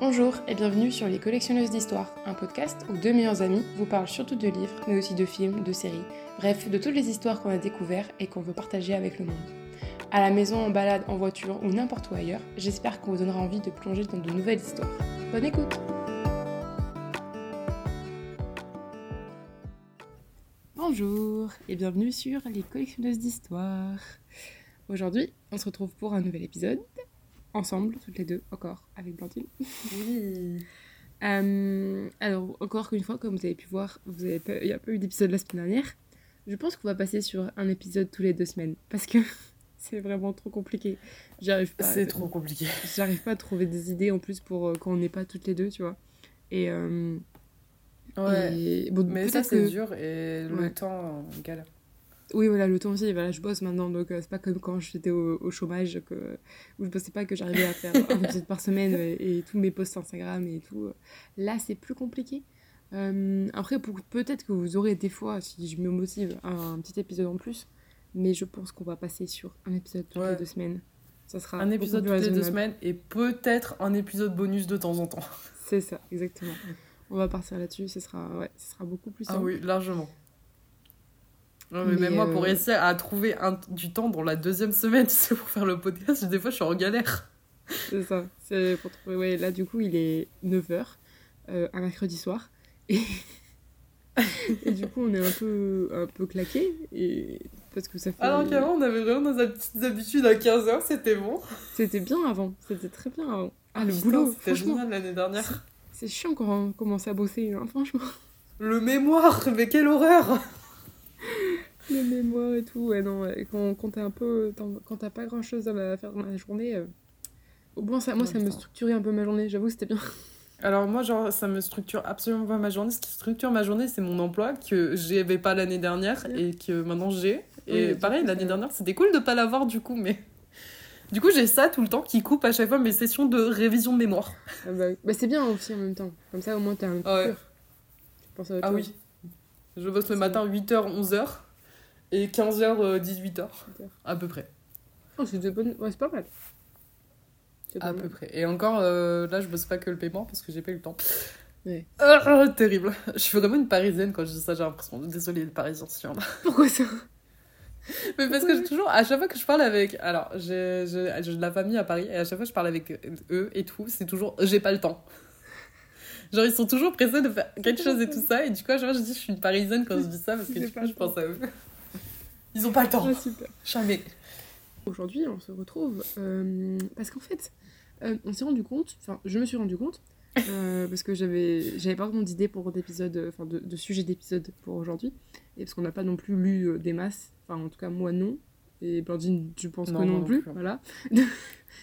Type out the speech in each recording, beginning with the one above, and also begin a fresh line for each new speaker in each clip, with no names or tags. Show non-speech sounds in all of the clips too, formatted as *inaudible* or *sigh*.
Bonjour et bienvenue sur Les Collectionneuses d'Histoire, un podcast où deux meilleurs amis vous parlent surtout de livres, mais aussi de films, de séries, bref, de toutes les histoires qu'on a découvertes et qu'on veut partager avec le monde. À la maison, en balade, en voiture ou n'importe où ailleurs, j'espère qu'on vous donnera envie de plonger dans de nouvelles histoires. Bonne écoute Bonjour et bienvenue sur Les Collectionneuses d'Histoire. Aujourd'hui, on se retrouve pour un nouvel épisode ensemble, toutes les deux, encore, avec Blandine.
Oui. *laughs*
Euh, alors, encore une fois, comme vous avez pu voir, vous avez pas- il n'y a pas eu d'épisode la semaine dernière. Je pense qu'on va passer sur un épisode tous les deux semaines parce que *laughs* c'est vraiment trop compliqué. J'arrive pas.
C'est trop compliqué. *laughs*
J'arrive pas à trouver des idées en plus pour euh, quand on n'est pas toutes les deux, tu vois. Et, euh,
Ouais.
et- bon,
Mais ça, c'est
que-
dur et le temps, euh, galère.
Oui, voilà, le temps aussi, voilà, je bosse maintenant, donc euh, c'est pas comme quand j'étais au, au chômage, que, où je bossais pas, que j'arrivais à faire un épisode par semaine euh, et, tous mes posts Instagram et tout. Là, c'est plus compliqué. Euh, après, pour- peut-être que vous aurez des fois, si je me motive, un, petit épisode en plus, mais je pense qu'on va passer sur un épisode toutes
Ouais.
les deux semaines. Ça sera
Un épisode toutes les deux semaines et peut-être un épisode bonus de temps en temps.
C'est ça, exactement. On va partir là-dessus, ce sera, ouais, ce sera beaucoup plus
Ah
simple.
oui, largement. Non, mais,
Mais,
même moi, pour
euh,
réussir à trouver un, du temps dans la deuxième semaine, *laughs* tu sais, pour faire le podcast, des fois, je suis en galère.
C'est ça. C'est pour trouver. Ouais, là, du coup, il est 9h, un mercredi soir. Et... *laughs* et du coup, on est un peu, un peu claqué. Et... Parce que ça fait.
Alors qu'avant, on avait vraiment nos petites habitudes à 15h, c'était bon.
C'était bien avant. C'était très bien avant. Ah, le
Putain,
boulot,
C'était génial l'année dernière.
C'est chiant quand on commence à bosser, hein, franchement.
Le mémoire, mais quelle horreur *laughs*
Les mémoires et tout. Ouais, non, ouais, quand, quand t'es un peu. Quand t'as pas grand chose à faire dans la journée. euh, Au moins, ça, moi,
Ouais,
ça me structurait un peu ma journée. J'avoue, c'était bien. *laughs*
Alors moi, genre, ça me structure absolument pas ma journée. Ce qui structure ma journée, c'est mon emploi que j'avais pas l'année dernière et que maintenant j'ai. Et
Oui,
pareil, l'année dernière, c'était cool de pas l'avoir du coup, mais... *laughs* Du coup, j'ai ça tout le temps qui coupe à chaque fois mes sessions de révision de mémoire.
Ah bah. Bah, c'est bien aussi en même temps. Comme ça, au moins, t'as un
Ah ouais.
coupure. Tu penses à autre
Ah oui. Je bosse le matin 8h, 11h et 18h, 18h.
Super.
À peu près.
Oh, c'est bonnes- ouais, pas mal. Pas
À
mal.
peu près. Et encore, euh, là, je bosse pas que le paiement parce que j'ai pas eu le temps.
Ouais.
Ah, terrible. Je suis vraiment une parisienne quand je dis ça, j'ai l'impression. Désolée, les parisiens, si en a.
Pourquoi ça?
Mais parce que j'ai toujours, à chaque fois que je parle avec. Alors, j'ai de la famille à Paris et à chaque fois que je parle avec eux et tout, c'est toujours j'ai pas le temps. Genre, ils sont toujours pressés de faire quelque chose et tout ça. Et du coup, à chaque fois, je dis je suis une parisienne quand je dis ça parce que du coup, je pense à eux. Ils ont pas le temps.
Ah, super.
Jamais.
Aujourd'hui, on se retrouve euh, parce qu'en fait, euh, on s'est rendu compte, enfin, je me suis rendu compte, euh, parce que j'avais j'avais pas vraiment d'idée pour d'épisode, enfin, de, de sujet d'épisode pour aujourd'hui, et parce qu'on n'a pas non plus lu euh, des masses, enfin, en tout cas, moi non, et Blandine, je pense
Non,
que non,
non
plus,
plus.
voilà. *laughs*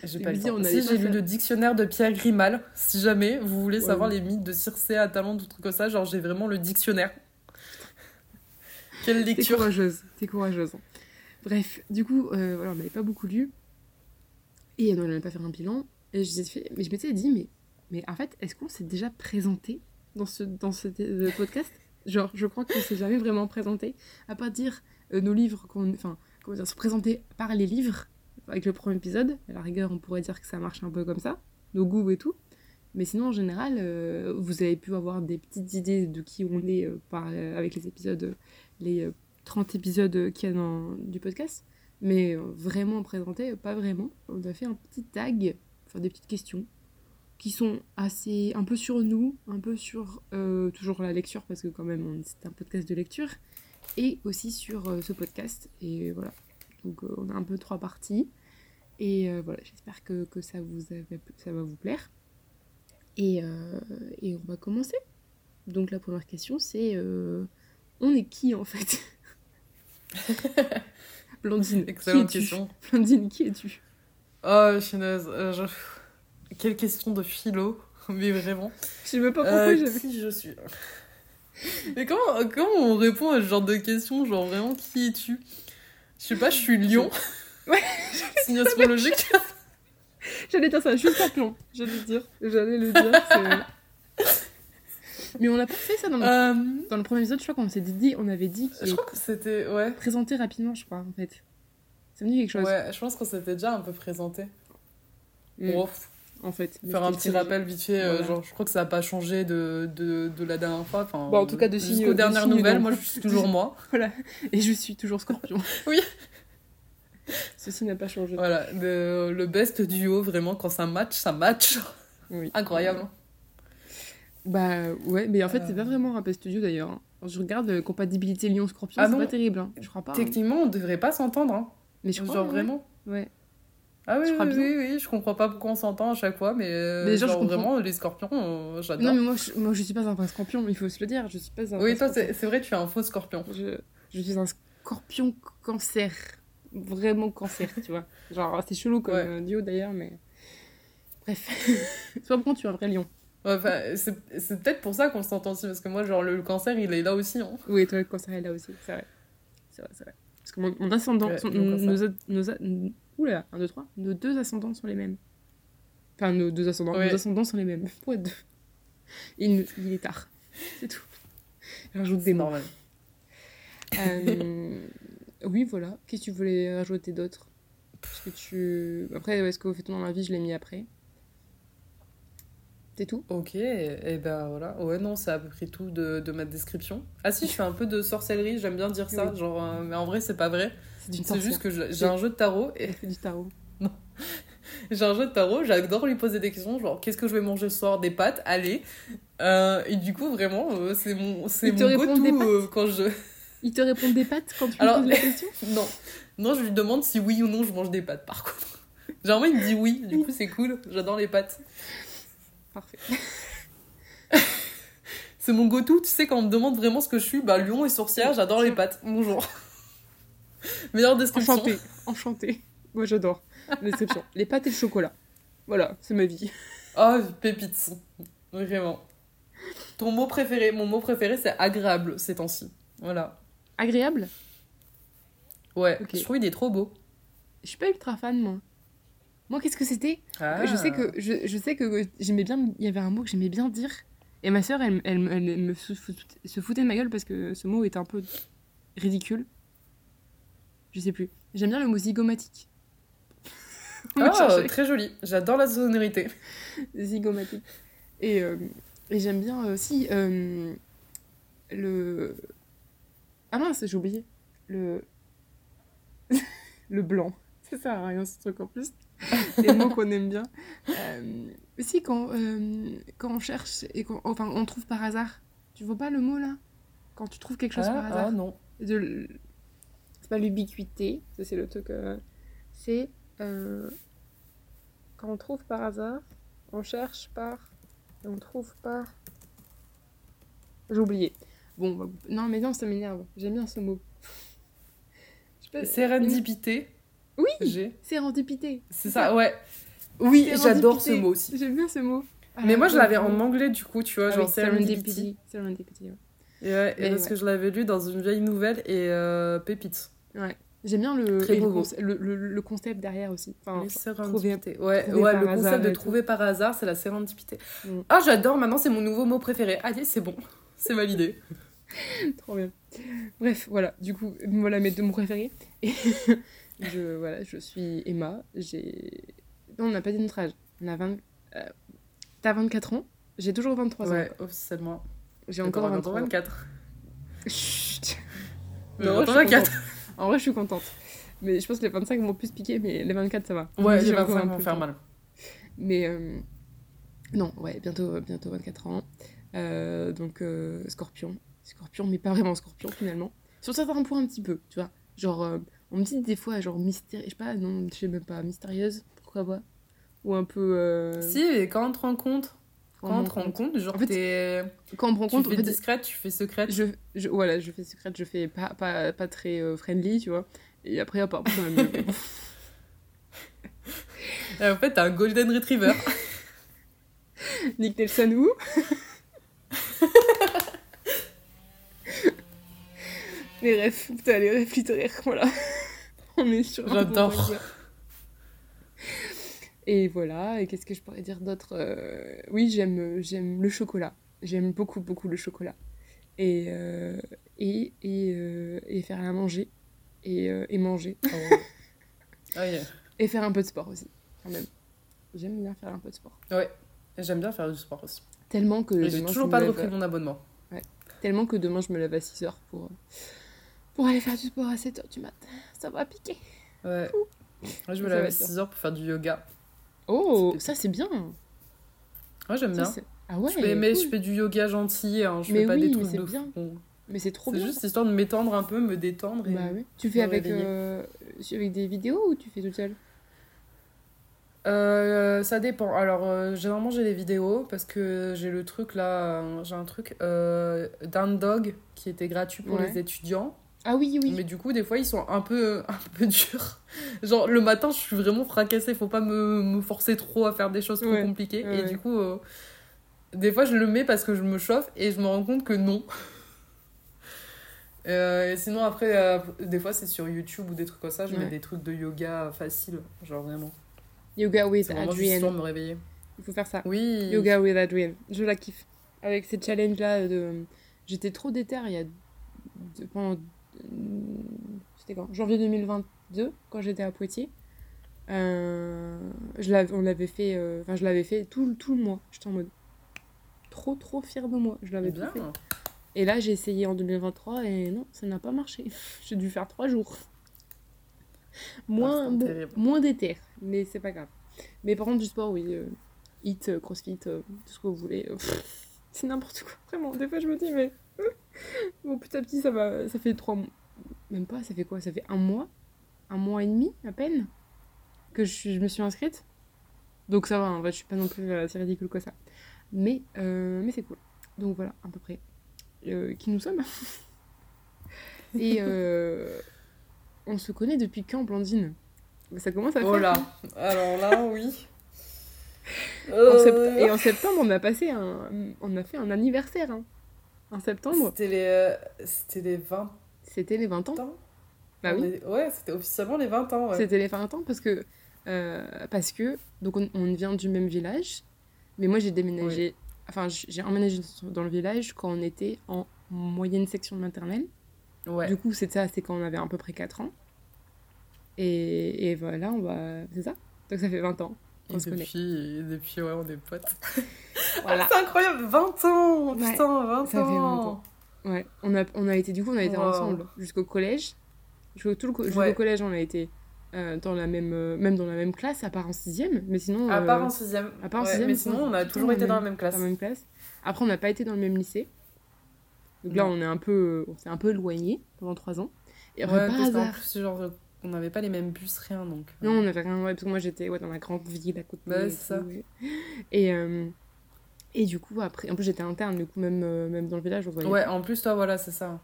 J'ai pas
on
Si
pas
j'ai lu le dictionnaire de Pierre Grimal, si jamais vous voulez
Ouais,
savoir
oui.
les mythes de Circé à talent, ou trucs comme ça, genre j'ai vraiment le dictionnaire. Quelle
T'es
lecture
courageuse, t'es courageuse. Bref, du coup, euh, voilà, on n'avait pas beaucoup lu. Et on n'allait pas faire un bilan. Et je, fait, mais je m'étais dit, mais, mais en fait, est-ce qu'on s'est déjà présenté dans ce, dans ce euh, podcast? Genre, je crois qu'on s'est jamais vraiment présenté. À part dire euh, nos livres, qu'on, enfin, comment dire, se présenter par les livres, avec le premier épisode. À la rigueur, on pourrait dire que ça marche un peu comme ça, nos goûts et tout. Mais sinon, en général, euh, vous avez pu avoir des petites idées de qui on est euh, par, euh, avec les épisodes, euh, les euh, 30 épisodes euh, qu'il y a dans, du podcast. Mais euh, vraiment présenté, euh, pas vraiment. On a fait un petit tag, enfin des petites questions, qui sont assez un peu sur nous, un peu sur euh, toujours la lecture, parce que quand même, c'est un podcast de lecture, et aussi sur euh, ce podcast. Et voilà. Donc euh, on a un peu trois parties. Et euh, voilà, j'espère que, que ça, vous ça va vous plaire. Et, euh, et on va commencer. Donc la première question, c'est euh, on est qui en fait *laughs* Blandine,
Excellente
qui es-tu
question.
Blandine, qui es-tu
Oh, chinaise, euh, je- quelle question de philo, *laughs* mais vraiment.
Je sais même pas pourquoi
Euh,
j'avais...
qui je suis *laughs* Mais comment, comment on répond à ce genre de questions Genre vraiment, qui es-tu? Je sais pas, je suis lion.
Ouais.
Signe astrologique.
J'allais dire ça, juste un plan. J'allais le dire. J'allais le dire. c'est- Mais on a pas fait ça dans le,
Euh,
dans le premier épisode, je crois qu'on s'est dit, on avait dit
je crois que c'était... Ouais.
présenté rapidement, je crois, en fait. Ça me dit quelque chose.
Ouais, je pense qu'on s'était déjà un peu présenté.
Mm.
Bon, pff,
en fait.
Faire un petit rappel vite fait, euh, genre je crois que ça n'a pas changé de, de, de la dernière fois. Enfin,
Bah, en tout cas, de
Jusqu'aux
de
dernières nouvelles, moi je suis toujours *laughs* moi.
Voilà. Et je suis toujours scorpion. *laughs*
Oui.
Ceci n'a pas changé.
Voilà, le, le best duo, vraiment, quand ça match, ça match.
Oui.
Incroyable.
Bah ouais, mais en fait, c'est
Euh.
pas vraiment un studio d'ailleurs. hein. Je regarde euh, compatibilité Lion-Scorpion,
Ah
c'est pas terrible. hein. Je crois pas. hein.
Techniquement, on devrait pas s'entendre. Hein.
Mais je crois.
Genre
ouais.
vraiment.
Ouais.
Ah oui,
Je
oui, oui, oui, je comprends pas pourquoi on s'entend à chaque fois, mais, euh,
Mais genre,
vraiment, les scorpions, euh, j'adore.
Non, mais moi je, moi, je suis pas un vrai scorpion, il faut se le dire. Je suis pas un
Oui, toi, c'est vrai, tu es un faux scorpion.
Je, je suis un scorpion cancer. Vraiment cancer, tu vois. Genre, c'est chelou comme
Ouais.
euh, duo d'ailleurs, mais. Bref. *laughs* Soit bon, tu es un vrai lion?
Enfin, c'est peut-être pour ça qu'on s'entend aussi, parce que moi, genre, le cancer, il est là aussi. Hein.
Oui, toi, le cancer est là aussi, c'est vrai. C'est vrai, c'est vrai. Parce que mon, mon ascendant,
Ouais,
nos, nos, a- oula, 1, 2, 3, nos deux ascendants sont les mêmes. Enfin, nos deux ascendants,
Ouais.
nos ascendants sont les mêmes. Pour être deux. Il, il est tard. *laughs* C'est tout. Rajoute des mots. Euh, oui, voilà. Qu'est-ce que tu voulais rajouter d'autre? Parce que tu. Après, est-ce qu'au fait dans la vie, je l'ai mis après? C'est tout
Ok, et ben voilà. Ouais, non, c'est à peu près tout de, de ma description. Ah si, je fais un peu de sorcellerie, j'aime bien dire ça,
Oui.
genre, euh, mais en vrai, c'est pas vrai.
C'est
juste que j'ai un jeu de tarot, et
du tarot. *laughs*
j'ai un jeu de tarot, j'adore lui poser des questions, genre, qu'est-ce que je vais manger ce soir? Des pâtes, allez. Euh, et du coup, vraiment, euh, c'est mon, c'est
Il te
mon
répond des
go-to
pâtes
quand je...
Il te répond des pâtes quand tu lui poses la question? *laughs*
Non, non, je lui demande si oui ou non je mange des pâtes, par contre. Généralement, il me dit oui, du coup, c'est cool, j'adore les pâtes.
Parfait. *laughs*
C'est mon go-to, tu sais, quand on me demande vraiment ce que je suis, bah, lion et sorcière, j'adore les pâtes. Bonjour. Meilleure description.
Enchanté. Enchanté. Moi, j'adore. Description. Les pâtes et le chocolat. Voilà, c'est ma vie.
Oh, pépites. Vraiment. Ton mot préféré, mon mot préféré, c'est agréable ces temps-ci. Voilà.
Agréable?
Ouais,
Ok.
je trouve il est trop beau.
Je suis pas ultra fan, moi. Moi, qu'est-ce que c'était?
Ah.
Je sais que je, je sais que j'aimais bien. Il y avait un mot que j'aimais bien dire. Et ma sœur, elle, elle, elle me se fout- se foutait de ma gueule parce que ce mot était un peu ridicule. Je sais plus. J'aime bien le mot zygomatique. *laughs* *laughs*
Oh, très joli. J'adore la sonorité.
Zygomatique. Et, euh, et j'aime bien aussi euh, le. Ah mince, j'ai oublié. Le. *laughs* le blanc. Ça sert à rien ce truc en plus. *laughs* Les mots qu'on aime bien. Euh, aussi, quand, euh, quand on cherche et qu'on enfin, on trouve par hasard. Tu vois pas le mot là? Quand tu trouves quelque chose
ah,
par hasard.
ah, non.
de c'est pas l'ubiquité, ça c'est le truc. euh, c'est euh, quand on trouve par hasard, on cherche par, et on trouve par. J'ai oublié. Bon, bah, non mais non, ça m'énerve. J'aime bien ce mot. *laughs*
Sérendipité.
Oui, sérendipité.
C'est ça, ouais. Oui, j'adore ce mot aussi.
J'aime bien ce mot.
Mais
Ah,
moi, je l'avais en anglais, du coup, tu vois,
Ah
genre serendipity.
Serendipity, ouais.
Et, ouais, et
Mais
parce
ouais.
que je l'avais lu dans une vieille nouvelle et euh, pépite.
Ouais. J'aime bien le,
Très
le,
beau mot.
conce- le, le- le concept derrière aussi. Enfin,
Les
trouver-
sérendipités. Ouais,
trouver
ouais le concept de trouver par hasard, c'est la sérendipité.
Mm.
Ah, j'adore, maintenant c'est mon nouveau mot préféré. Allez, c'est bon, *laughs* c'est validé. *laughs*
Trop bien. Bref, voilà. Du coup, voilà mes deux mots préférés. Et *laughs* je, voilà, je suis Emma. J'ai. Non, on n'a pas dit notre âge. On a 20. euh, T'as 24 ans? J'ai toujours 23 ans.
Ouais, officiellement.
J'ai encore
t'auras
23
bientôt
ans.
24.
Chut.
Mais
Non, je suis
24.
contente. En vrai, je suis contente. Mais je pense que les 25 m'ont plus piqué, mais les 24, ça va.
Ouais,
J'ai
les
encore
25
un
vont faire mal.
Mais euh, non, ouais, bientôt, bientôt 24 ans. Euh, donc euh, Scorpion. Scorpion, mais pas vraiment Scorpion finalement. Sur certains points un petit peu, tu vois. Genre, euh, on me dit des fois, genre mystère, je sais pas, non, je sais même pas, mystérieuse, pourquoi pas. Ou un peu. euh,
Si, mais quand on te rend compte, quand on te rend compte, genre
En fait,
t'es.
Quand on me rend
Tu
compte,
fais
en fait,
discrète, tu fais secrète.
je, je, voilà, je fais secrète, je fais pas, pas, pas très euh, friendly, tu vois. Et après, hop.
Et *laughs* *laughs* en fait, t'as un Golden Retriever. *laughs*
Nick Nelson où? Les rêves, putain, les rêves littéraires, voilà. *laughs* On est sur.
J'adore.
bon. Et voilà, et qu'est-ce que je pourrais dire d'autre Euh, Oui, j'aime, j'aime le chocolat. J'aime beaucoup, beaucoup le chocolat. Et, euh, et, et, euh, et faire à manger. Et, euh, et manger.
Ah yeah. *laughs*
Et faire un peu de sport aussi, quand même. j'aime bien faire un peu de sport.
Ouais, j'aime bien faire du sport aussi.
Tellement que.
J'ai toujours pas repris mon abonnement.
Tellement que demain, je me lève à 6h pour, pour aller faire du sport à 7h du matin. Ça va piquer.
Ouais. Moi, je me lève à
être dur.
6 heures pour faire du yoga.
Oh,
C'est-
ça c'est bien.
Ouais, j'aime bien.
c'est- ah ouais.
je fais, mais
cool.
je fais du yoga gentil, hein. je
Mais
fais pas
oui,
des trucs
c'est
de
bien. Mais c'est trop
C'est
bien.
juste histoire de m'étendre un peu, me détendre. Et...
Bah oui. Tu fais avec, euh, avec des vidéos ou tu fais toute seule?
Euh, ça dépend. Alors, euh, généralement, j'ai des vidéos parce que j'ai le truc là, euh, j'ai un truc d'un dog qui était gratuit pour
Ouais.
les étudiants.
Ah oui, oui.
Mais du coup, des fois, ils sont un peu, *laughs* un peu durs. Genre, le matin, je suis vraiment fracassée. Faut pas me, me forcer trop à faire des choses trop
Ouais.
compliquées.
Ouais,
et du coup, euh, des fois, je le mets parce que je me chauffe et je me rends compte que non. *laughs* Euh, et sinon, après, euh, des fois, c'est sur YouTube ou des trucs comme ça. Je
Ouais.
mets des trucs de yoga faciles. Genre, vraiment.
Yoga with
juste
Adrienne.
de me réveiller.
Il faut faire ça.
Oui.
Yoga with Adrienne. Je la kiffe. Avec ces challenges-là de... J'étais trop déter il y a... de- Pendant... C'était quand? Janvier 2022, quand j'étais à Poitiers. Euh, je l'avais- on l'avait fait... euh, Enfin, je l'avais fait tout, tout le mois. J'étais en mode... Trop, trop fière de moi. Je l'avais tout
Bien.
fait. Et là, j'ai essayé en 2023 et non, ça n'a pas marché. *laughs* J'ai dû faire trois jours. Moins,
Ah,
bon,
terrible.
moins d'éther, mais c'est pas grave. Mais par contre, du sport, oui. euh, hit, euh, crossfit, euh, tout ce que vous voulez. euh, *laughs* c'est n'importe quoi. Vraiment, des fois, je me dis, mais. *laughs* bon, petit à petit, ça va. Ça fait trois mois. Même pas, ça fait quoi? Ça fait un mois? Un mois et demi, à peine Que je, suis- je me suis inscrite. Donc ça va, en fait, je suis pas non plus euh, si ridicule que ça. Mais, euh, mais c'est cool. Donc voilà, à peu près. Euh, qui nous sommes. *laughs* Et euh, on se connaît depuis quand, Blandine? Ça commence à
Oh
faire.
là.
hein.
Alors là, oui.
En sept- Et en septembre, on a passé un... On a fait un anniversaire. hein. En septembre,
C'était les, euh, c'était les 20
c'était les 20 ans.
ans.
Bah oui,
Ouais, c'était officiellement les 20 ans. Ouais.
c'était les 20 ans parce que... euh, parce que... Donc on, on vient du même village. Mais moi, j'ai déménagé... Enfin, j'ai emménagé dans le village quand on était en moyenne section de maternelle.
Ouais.
Du coup, c'est ça, c'est quand on avait à peu près 4 ans. Et, et voilà, on va... C'est ça? Donc ça fait 20 ans.
Et
on se connaît.
depuis, et depuis, ouais, on est potes. *laughs*
Voilà.
C'est incroyable, 20 ans
Ouais,
Putain, 20
ça fait 20
ans
ans. Ouais, on a, on a été, du coup, on a été
Wow.
ensemble jusqu'au collège. Jusqu'au tout le jusqu'au
Ouais.
collège, on a été euh, dans la même, euh, même dans la même classe, à part en sixième. Mais sinon,
À
euh,
part en 6ème.
à part en
Ouais,
sixième,
mais
sinon,
on a toujours été
dans
dans
la
même
dans
classe.
la même classe. Après, on n'a pas été dans le même lycée. Donc là,
Non.
on est un peu, on s'est un peu éloigné pendant trois ans. Et après,
Ouais,
par hasard.
plus, genre, on n'avait pas les mêmes bus, rien, donc... euh,
Non, on avait rien, ouais, parce que moi j'étais ouais, dans la grande ville à côté.
Bah,
et tout, euh, et du coup, après, en plus j'étais interne, du coup, même, euh, même dans le village, on voyait.
Ouais, en plus, toi, voilà, c'est ça.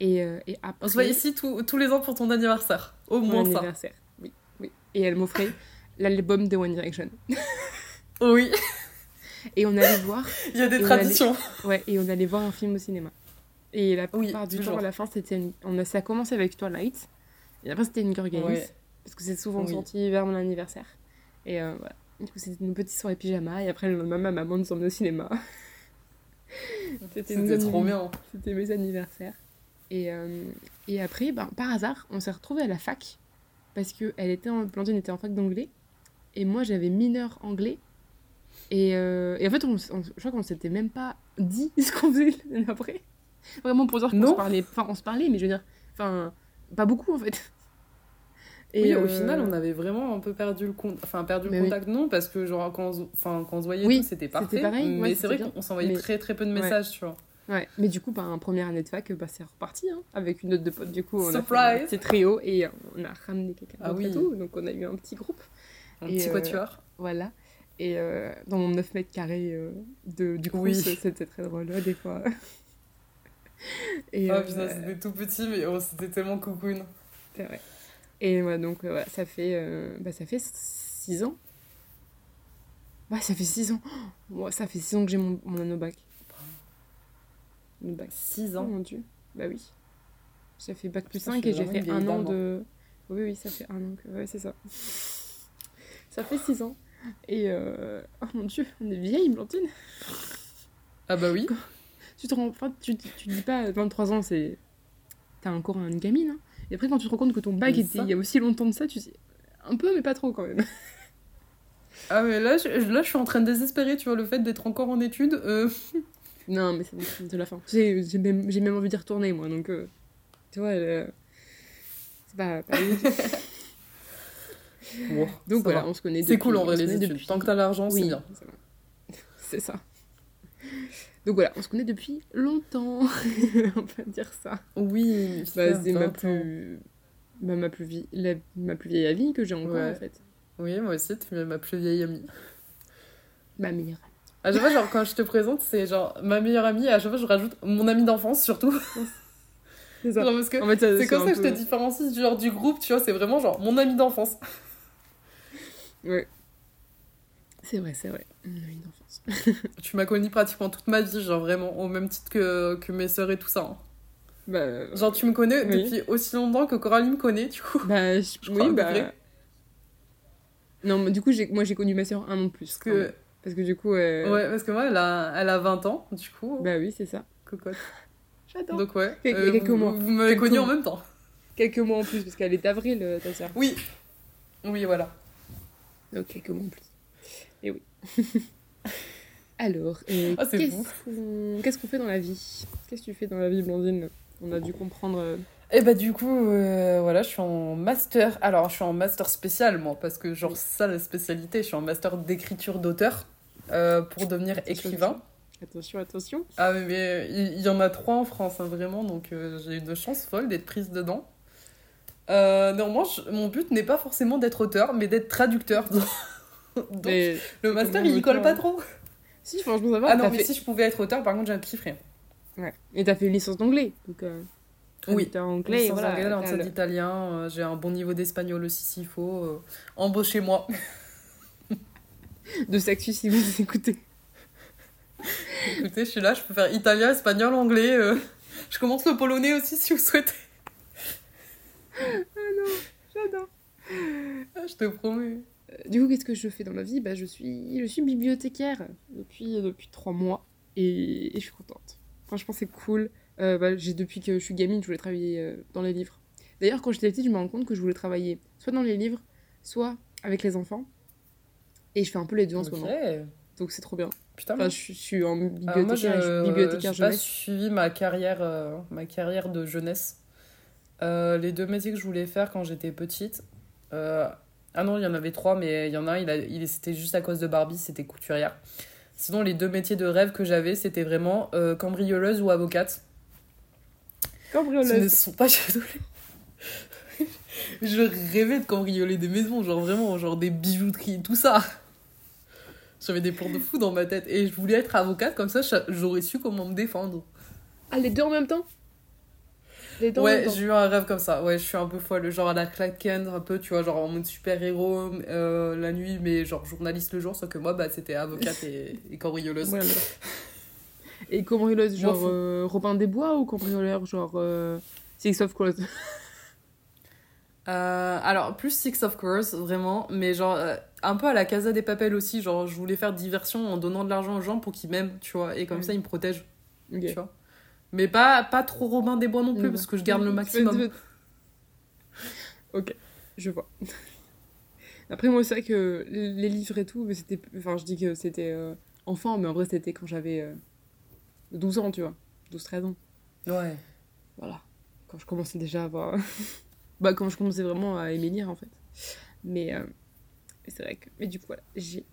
Et, euh, et après.
On se voit ici tous tous les ans pour ton anniversaire. Au
Mon
moins ça.
anniversaire. Oui, oui. Et elle m'offrait *laughs* l'album de One Direction. *laughs*
Oui,
Et on allait voir, *laughs*
il y a des traditions.
ouais, et on allait voir un film au cinéma. Et la
Oui,
plupart du
toujours.
temps, à la fin, c'était une- on a, ça a commencé avec Twilight. Et après, c'était Hunger Games.
Ouais.
Parce que c'est souvent
Oui.
sorti vers mon anniversaire. Et euh, voilà. Du coup, c'était une petite soirée pyjama. Et après, le lendemain, ma maman nous emmenait au cinéma. *laughs* C'était
trop bien.
C'était mes anniversaires. Et, euh, et après, ben, par hasard, on s'est retrouvés à la fac. Parce que elle était en, Blandine était en fac d'anglais. Et moi, j'avais mineur anglais. Et, euh, et en fait, on, on- je crois qu'on s'était même pas dit *laughs* ce qu'on faisait l'année après. Vraiment pour dire qu'on se parlait. Enfin, on se parlait, mais je veux dire, enfin, pas beaucoup en fait.
oui, au
euh,
final, on avait vraiment un peu perdu le compte. Enfin, perdu
Mais
le
oui.
contact, non, parce que genre, quand on, se- enfin, quand on se voyait,
Oui,
c'était parfait.
pareil, ouais,
mais c'est vrai qu'on s'envoyait
Mais-
très très peu de
Ouais.
messages, tu vois.
Ouais, mais du coup, par un première année de fac, bah, c'est reparti, hein, avec une autre de potes. Du coup, on a fait un
Surprise
petit trio et on a ramené quelqu'un
Ah
et
oui.
tout. Donc, on a eu un petit groupe.
Un
Et,
petit
euh,
quatuor.
Voilà. Et euh, dans mon 9 mètres carrés euh, de, du coup,
Oui.
c'était très drôle, des fois. Et,
Ah
euh,
putain, c'était tout petit, mais oh, c'était tellement cocoon.
c'est vrai. Et ouais, donc, euh, voilà, ça fait, euh, bah, ça fait 6 ans. Ouais, ça fait 6 ans. Oh, moi, ça fait 6 ans que j'ai mon, mon anneau bac. Mon bac.
6
Oh
ans.
mon dieu. Bah oui. J'ai fait bac plus
Putain,
5
je
et j'ai fait un an de. Oui, oui, ça fait un an que. Ouais, c'est ça. Ça fait 6 ans. Et euh... oh mon dieu, on est vieille, Blandine.
Ah bah oui.
Tu te rends. Enfin, tu, tu dis pas 23 ans, c'est. T'as encore une gamine. hein. Et après, quand tu te rends compte que ton bac
Mais
était
ça.
il y a aussi longtemps de ça, tu dis. Un peu, mais pas trop quand même. *laughs*
Ah, mais là je, là, je suis en train de désespérer, tu vois, le fait d'être encore en études. euh, *laughs*
Non, mais c'est bon, c'est la fin. J'ai même, même envie d'y retourner, moi, donc... euh, tu vois, euh, c'est pas... pas *laughs*
bon,
donc voilà,
va.
on se connaît
C'est cool en vrai les études.
depuis-
Tant que t'as l'argent, c'est
Oui,
bien.
ça va. c'est ça. Donc voilà, on se connaît depuis longtemps, *laughs* on peut dire ça.
Oui,
Bah, c'est ma
20 ans.
plus... Bah, ma, plus vie... la... ma plus vieille amie que j'ai encore,
Ouais.
en fait.
Oui, moi aussi, tu es ma plus vieille amie.
Ma meilleure
À chaque fois, genre, quand je te présente, c'est genre ma meilleure amie, et à chaque fois, je rajoute mon amie d'enfance surtout. *laughs*
C'est ça.
Genre, parce que
En fait, ça-
c'est comme ça que je te différencie du genre du groupe, tu vois, c'est vraiment genre mon amie d'enfance.
Ouais. C'est vrai, c'est vrai. D'enfance. *laughs*
Tu m'as connue pratiquement toute ma vie, genre vraiment, au même titre que, que mes sœurs et tout ça. hein.
Bah,
Genre, tu me connais
Oui.
depuis aussi longtemps que Coralie me connaît, du coup.
bah je-
Je crois,
oui,
peu
bah...
près.
Non, mais du coup, j'ai... moi, j'ai connu ma soeur un an de plus.
Parce que.
Parce que du coup... euh,
ouais, parce que moi, elle a, elle a 20 ans, du coup.
Bah oui, c'est ça.
Cocotte.
J'adore.
Donc, ouais.
A quelques
vous,
mois.
Vous m'avez connue en même temps.
Quelques mois en plus, parce qu'elle est d'avril, euh, ta soeur.
Oui. Oui, voilà.
Donc quelques mois en plus. Et oui. *laughs* Alors, euh,
Ah,
qu'est-ce qu'on fait dans la vie? Qu'est-ce que tu fais dans la vie, Blandine? On a dû comprendre... euh,
Et bah du coup, euh, voilà, je suis en master. Alors, je suis en master spécial, moi, parce que genre, ça, la spécialité, je suis en master d'écriture d'auteur euh, pour devenir écrivain.
Attention, attention.
Ah, mais, il y, en a trois en France, hein, vraiment, donc euh, j'ai une chance folle d'être prise dedans. Néanmoins, je- mon but n'est pas forcément d'être auteur, mais d'être traducteur. *laughs* donc,
Mais...
le master, il colle
auteur
pas trop.
Si, franchement, ça va.
Ah non, mais
fait...
si je pouvais être auteur, par contre, j'ai kifferais.
Ouais. Et t'as fait une licence d'anglais. Donc, euh,
Oui.
traducteur anglais,
Licence
voilà.
d'anglais, d'italien, euh, j'ai un bon niveau d'espagnol aussi s'il faut. euh, Embauchez-moi.
De Saxus, si vous écoutez.
Écoutez, je suis là, je peux faire italien, espagnol, anglais. Je commence le polonais aussi si vous souhaitez.
J'adore.
Ah, Je te promets.
Euh, Du coup, qu'est-ce que je fais dans la vie? Bah, je, suis... je suis bibliothécaire depuis, depuis trois mois et... et je suis contente. Franchement, c'est cool. Euh, bah, j'ai depuis que je suis gamine, je voulais travailler euh, dans les livres. D'ailleurs, quand j'étais petite, je me rends compte que je voulais travailler soit dans les livres, soit avec les enfants. Et je fais un peu les deux en ce moment. Donc c'est trop bien.
Putain,
Enfin, je, suis- je suis en
alors
bibliothécaire,
moi,
et je suis
je
bibliothécaire
j'ai pas
jeunesse.
suivi ma carrière, euh, ma carrière de jeunesse. Euh, les deux métiers que je voulais faire quand j'étais petite. Ah non, il y en avait trois, mais il y en a un, il a, il, c'était juste à cause de Barbie, c'était couturière. Sinon, les deux métiers de rêve que j'avais, c'était vraiment euh, cambrioleuse ou avocate. Ce ne
Cambrioleuse.
sont pas *laughs* je rêvais de cambrioler des maisons, genre vraiment, genre des bijouteries, tout ça. J'avais des plans de fou dans ma tête et je voulais être avocate, comme ça j'a- j'aurais su comment me défendre.
Ah, les deux en même temps? Les
Ouais, j'ai eu un rêve comme ça. Ouais, je suis un peu folle, genre à la Kent, un peu, tu vois, genre en mode super-héros euh, la nuit, mais genre journaliste le jour, sauf que moi, bah, c'était avocate et, *laughs* et cambrioleuse.
Voilà. *laughs* Et cambrioleuse, genre euh, Robin des Bois ou cambrioleur, genre euh, Six of Crows? *laughs*
Euh, alors, plus Six of Course, vraiment, mais genre euh, un peu à la Casa des Papels aussi. Genre, je voulais faire diversion en donnant de l'argent aux gens pour qu'ils m'aiment, tu vois, et comme ça ils me protègent, tu vois. Mais pas, pas trop Robin des Bois non plus,
Ouais.
parce que je garde le
Tu
maximum.
veux- *laughs* Ok, je vois. *laughs* Après, moi, c'est vrai que les livres et tout, mais c'était. Enfin, je dis que c'était euh, enfant, mais en vrai, c'était quand j'avais euh, 12 ans, tu vois. 12-13 ans.
Ouais.
Voilà. Quand je commençais déjà à avoir. *laughs* bah, quand je commençais vraiment à aimer lire, en fait. Mais euh, c'est vrai que. Mais du coup, voilà, j'ai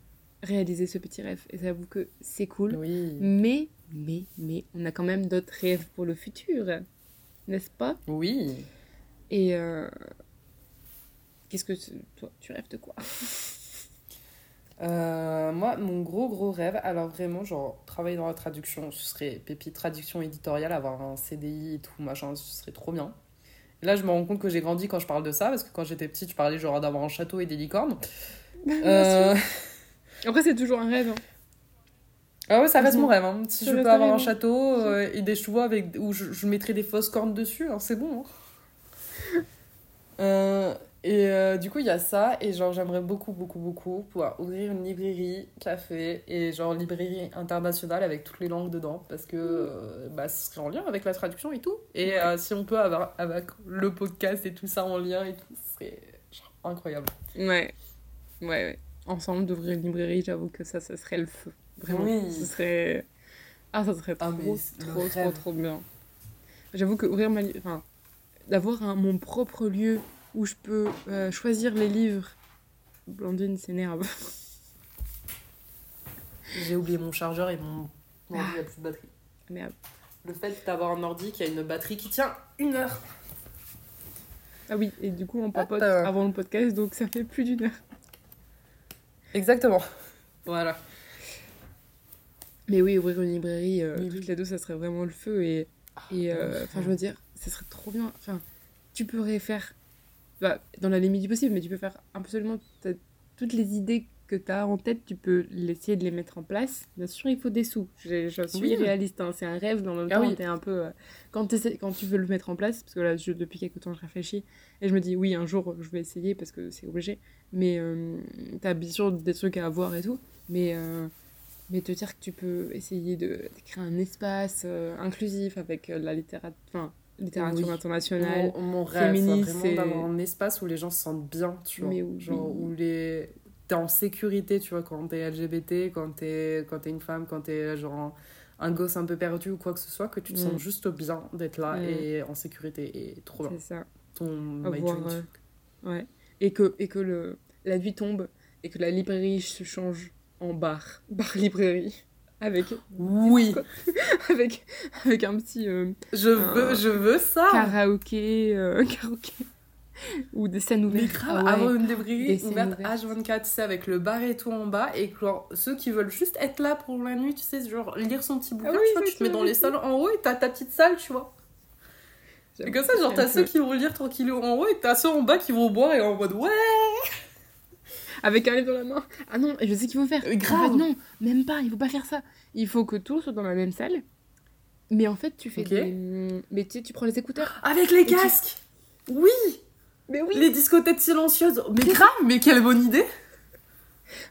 réalisé ce petit rêve. Et j'avoue que c'est cool.
Oui.
Mais, mais, mais, on a quand même d'autres rêves pour le futur. N'est-ce pas?
Oui.
Et. euh, Qu'est-ce que tu- toi, tu rêves de quoi?
Euh, moi, mon gros gros rêve, alors vraiment, genre, travailler dans la traduction, ce serait pépite traduction éditoriale, avoir un CDI et tout, machin, ce serait trop bien. Et là, je me rends compte que j'ai grandi quand je parle de ça, parce que quand j'étais petite, je parlais genre d'avoir un château et des licornes. *laughs* Euh,
Après, c'est toujours un rêve. hein.
Ah ouais, ça reste mon rêve. hein. Si je
reste
peux avoir un château euh, et des chevaux avec, où je, je mettrais des fausses cornes dessus, hein, c'est bon. hein. *laughs* Euh, et euh, du coup, il y a ça. Et genre, j'aimerais beaucoup, beaucoup, beaucoup pouvoir ouvrir une librairie, café et genre librairie internationale avec toutes les langues dedans. Parce que bah, ce serait en lien avec la traduction et tout. Et si on peut avoir avec le podcast et tout ça en lien et tout, ce serait genre, incroyable.
Ouais. Ouais, ouais. ensemble d'ouvrir une librairie, j'avoue que ça, ça serait le feu. Vraiment.
Oui.
Ce serait. Ah, ça serait
Ah,
trop,
le
trop, trop,
rêve.
trop bien. J'avoue que ouvrir ma. Enfin, d'avoir un- mon propre lieu où je peux euh, choisir les livres. Blandine s'énerve.
J'ai oublié mon chargeur et mon mon ordi a plus de batterie.
Merde.
Le fait d'avoir un ordi qui a une batterie qui tient une heure.
Ah oui, et du coup, on papote
Hop.
avant le podcast, donc ça fait plus d'une heure.
Exactement. Voilà.
Mais oui, ouvrir une librairie, euh,
Oui,
toutes
oui.
les deux, ça serait vraiment le feu. Et, et euh, enfin, je veux dire, ça serait trop bien. Enfin, tu pourrais faire, bah, dans la limite du possible, mais tu peux faire absolument toutes les idées que tu as en tête, tu peux essayer de les mettre en place. Bien sûr, il faut des sous. Je, je suis
Oui.
réaliste, hein, c'est un rêve, en même
Ah
temps,
oui.
t'es un peu. euh, quand, tu veux le mettre en place, parce que là, je- depuis quelques temps, je réfléchis, et je me dis, oui, un jour, je vais essayer parce que c'est obligé. Mais euh, tu as bien sûr des trucs à avoir et tout. Mais. euh, mais te dire que tu peux essayer de de créer un espace euh, inclusif avec euh, la littérature, enfin, littérature
Oui.
internationale.
Mon, mon rêve,
féministe,
d'avoir un espace où les gens se sentent bien, tu vois.
Mais oui.
Genre où les... t'es en sécurité, tu vois, quand t'es LGBT, quand t'es quand t'es une femme, quand t'es genre un, gosse un peu perdu ou quoi que ce soit, que tu te
Mm.
sens juste bien d'être là
Mm.
et en sécurité. Et trop bien.
C'est ça.
Ton
Avoir, euh. Ouais. Et que, et que le, la nuit tombe et que la librairie se change en bar. *laughs* Bar-librairie. Avec,
Oui, *laughs*
avec, avec un petit euh,
je veux, je veux ça.
karaoké, euh, *laughs* karaoké. Ou des scènes ouvertes.
grave,
Ah ouais.
avoir une librairie ouverte
ouvertes.
H24, tu sais, avec le bar et tout en bas, et genre, ceux qui veulent juste être là pour la nuit, tu sais, genre lire son petit bouquin,
Ah oui,
tu vois, tu te mets dans les salles en haut et t'as ta petite salle, tu vois. Et comme ça, genre, t'as ceux qui vont lire tranquillou en haut et t'as ceux en bas qui vont boire et en mode ouais.
Avec un livre dans la main. Ah non, je sais qu'il faut faire. En
grave.
fait, non, même pas, il faut pas faire ça. Il faut que tout soit dans la même salle. Mais en fait, tu fais
Ok.
des... Mais tu tu prends les écouteurs.
Avec les
tu-
casques Oui
Mais oui
Les discothèques silencieuses Mais grave, mais quelle bonne idée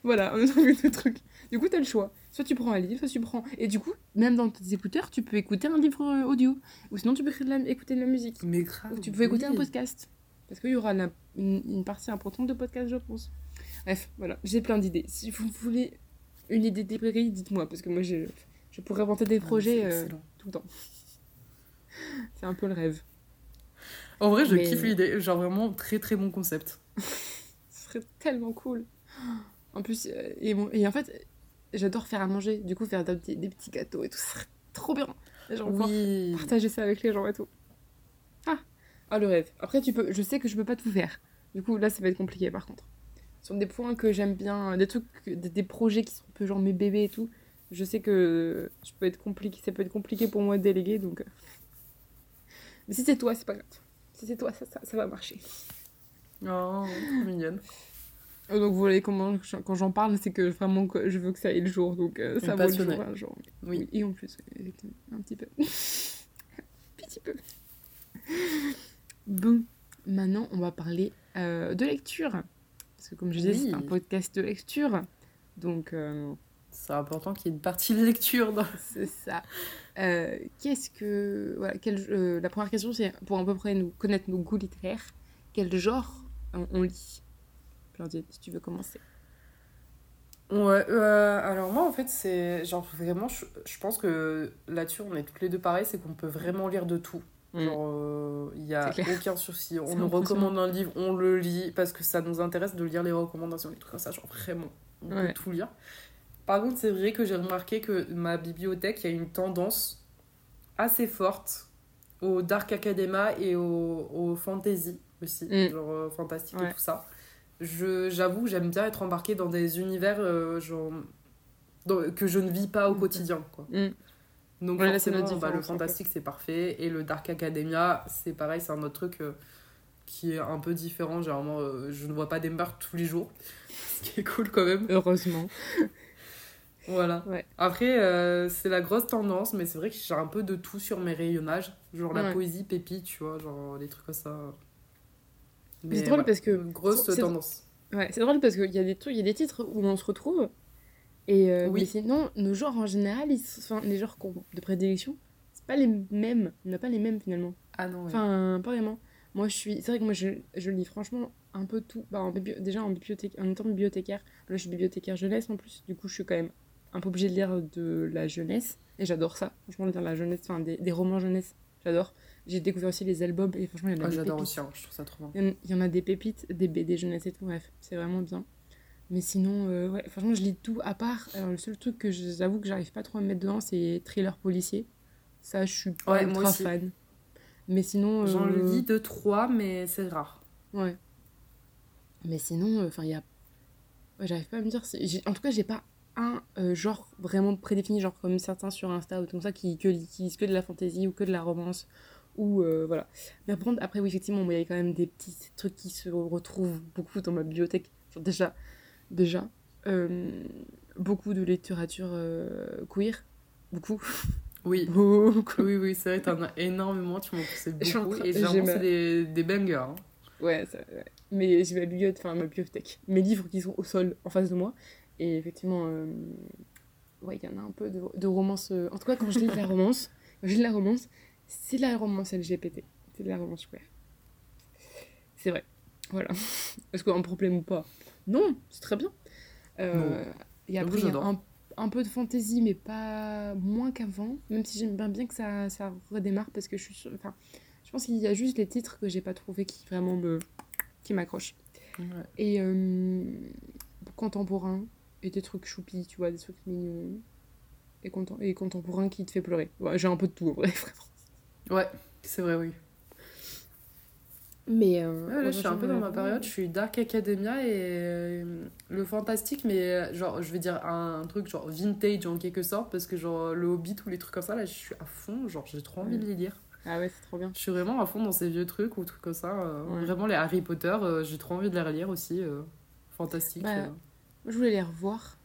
Voilà, on a trouvé deux trucs. Du coup, t'as le choix. Soit tu prends un livre, soit tu prends... Et du coup, même dans tes écouteurs, tu peux écouter un livre euh, audio. Ou sinon, tu peux écouter de la, écouter de la musique.
Mais grave.
Ou tu peux écouter un podcast. Parce qu'il y aura la- une, une partie importante de podcast, je pense. Bref, voilà, j'ai plein d'idées. Si vous voulez une idée de librairie, dites-moi. Parce que moi, je, je pourrais inventer des
Ah,
projets euh, tout le temps. *laughs* C'est un peu le rêve.
En vrai, je
Mais-
kiffe l'idée. Genre, vraiment, très très bon concept. *laughs*
Ce serait tellement cool. En plus, euh, et, en fait, j'adore faire à manger. Du coup, faire des petits, des petits gâteaux et tout, ce serait trop bien. Genre,
Oui.
partager ça avec les gens et tout. Ah, ah le rêve. Après, tu peux, je sais que je peux pas tout faire. Du coup, là, ça va être compliqué par contre. Sur des points que j'aime bien, des trucs, des, des projets qui sont un peu genre mes bébés et tout, je sais que je peux être compliqué, ça peut être compliqué pour moi de déléguer, donc. euh. Mais si c'est toi, c'est pas grave. Si c'est toi, ça, ça, ça va marcher.
Oh, trop mignonne.
Euh, Donc vous voyez comment je- quand j'en parle, c'est que vraiment que je veux que ça aille le jour, donc euh, ça vaut le jour un jour.
Oui.
Et en plus, un petit peu. *laughs* petit peu. Bon, maintenant on va parler euh, de lecture. Parce que comme je disais,
Oui.
c'est un podcast de lecture. Donc euh,
C'est important qu'il y ait une partie de lecture dans... *laughs*
c'est ça. Euh, Qu'est-ce que... Voilà, quel, euh, la première question, c'est pour à peu près nous connaître nos goûts littéraires, quel genre on, on lit? Claudine, si tu veux commencer.
Ouais, euh, alors moi en fait c'est genre vraiment je, je pense que là-dessus on est toutes les deux pareilles, c'est qu'on peut vraiment lire de tout. Genre euh, il y a
C'est clair.
aucun souci, *laughs* on nous recommande un livre, on le lit parce que ça nous intéresse de lire les recommandations et tout comme ça, genre vraiment on
Ouais.
peut tout lire. Par contre c'est vrai que j'ai remarqué que ma bibliothèque il y a une tendance assez forte au dark academia et au, au fantasy aussi,
Mm.
genre euh, fantastique
Ouais.
et tout ça. Je, j'avoue, j'aime bien être embarquée dans des univers euh, genre, dans- que je ne vis pas au
Mm.
quotidien. Quoi.
Mm.
Donc
Ouais,
forcément, bah, le fantastique c'est parfait et le dark academia c'est pareil, c'est un autre truc euh, qui est un peu différent. Généralement, euh, je ne vois pas des meurtres tous les jours, *laughs* ce qui est cool quand même.
Heureusement. *laughs*
Voilà.
Ouais.
Après, euh, c'est la grosse tendance, mais c'est vrai que j'ai un peu de tout sur mes rayonnages. Genre la poésie pépite, tu vois, genre des trucs comme ça.
C'est drôle parce que-
Grosse
c'est-
tendance.
Ouais, c'est drôle parce qu'il y a des trucs, il y a des titres où on se retrouve. Et euh,
Oui.
mais sinon, nos genres en général, ils, s- enfin, les genres de prédilection, c'est pas les mêmes. On n'a pas les mêmes finalement.
Ah non, ouais.
Enfin, pas vraiment. Moi, je suis. C'est vrai que moi, je, je lis franchement un peu tout. Bah, en bibli- Déjà, en, bibliothèque... en étant bibliothécaire, là, je suis bibliothécaire jeunesse en plus. Du coup, je suis quand même un peu obligée de lire de la jeunesse. Et j'adore ça. Franchement, lire la jeunesse, enfin, des, des romans jeunesse, j'adore. J'ai découvert aussi les albums et franchement, il y en a
Ah,
des
J'adore
pépites.
aussi, hein, je trouve ça trop bien.
Il y en- il y en a des pépites, des BD jeunesse et tout, bref, c'est vraiment bien. Mais sinon, euh, ouais, franchement, je lis tout, à part, alors, le seul truc que j'avoue que j'arrive pas trop à me mettre dedans, c'est thriller policier. Ça, je suis pas
Ouais,
ultra fan. Mais sinon...
J'en
euh,
lis deux, trois, mais c'est rare.
Ouais. Mais sinon, enfin, il y a... ouais, j'arrive pas à me dire... En tout cas, j'ai pas un euh, genre vraiment prédéfini, genre comme certains sur Insta ou comme ça, qui, que, qui lisent que de la fantasy ou que de la romance. Ou euh, voilà. Mais après, après, oui, effectivement, il y a quand même des petits trucs qui se retrouvent beaucoup dans ma bibliothèque. Genre, déjà, déjà euh, beaucoup de littérature euh, queer. Beaucoup. *laughs*
Oui.
Beaucoup.
Oui, oui, c'est vrai, t'en as énormément, tu m'en poussais beaucoup. Et
j'ai
généralement, c'est des, des bangers. hein.
Ouais, ça- ouais. mais j'ai ma bibliothèque, enfin ma bibliothèque, mes livres qui sont au sol en face de moi. Et effectivement, euh, ouais, il y en a un peu de, de romance. euh, En tout cas, quand je lis de la romance, quand *laughs* je lis de la romance, c'est de la romance LGBT. C'est de la romance queer. C'est vrai. Voilà. *laughs* Est-ce qu'on a un problème ou pas? Non, c'est très bien. Euh, et
J'avoue,
après, il y a un, un peu de fantaisie, mais pas moins qu'avant. Même si j'aime bien, bien que ça, ça redémarre parce que je suis Enfin, je pense qu'il y a juste les titres que j'ai pas trouvé qui vraiment me. qui m'accrochent.
Ouais.
Et euh, contemporain, et des trucs choupis, tu vois, des trucs mignons. Et, contem- et contemporain qui te fait pleurer. Ouais, j'ai un peu de tout, en vrai, *laughs* vraiment.
Ouais, c'est vrai, oui.
Mais. euh,
Ouais, là, je suis un peu dans ma période, je suis Dark Academia et euh, le fantastique, mais euh, genre, je vais dire un, truc genre vintage en quelque sorte, parce que genre le Hobbit ou les trucs comme ça, là, je suis à fond, genre, j'ai trop envie de les lire.
Ah ouais, c'est trop bien.
Je suis vraiment à fond dans ces vieux trucs ou trucs comme ça. euh,
Ouais.
Vraiment, les Harry Potter, j'ai trop envie de les relire aussi. fantastique.
Bah. Moi, je voulais les revoir,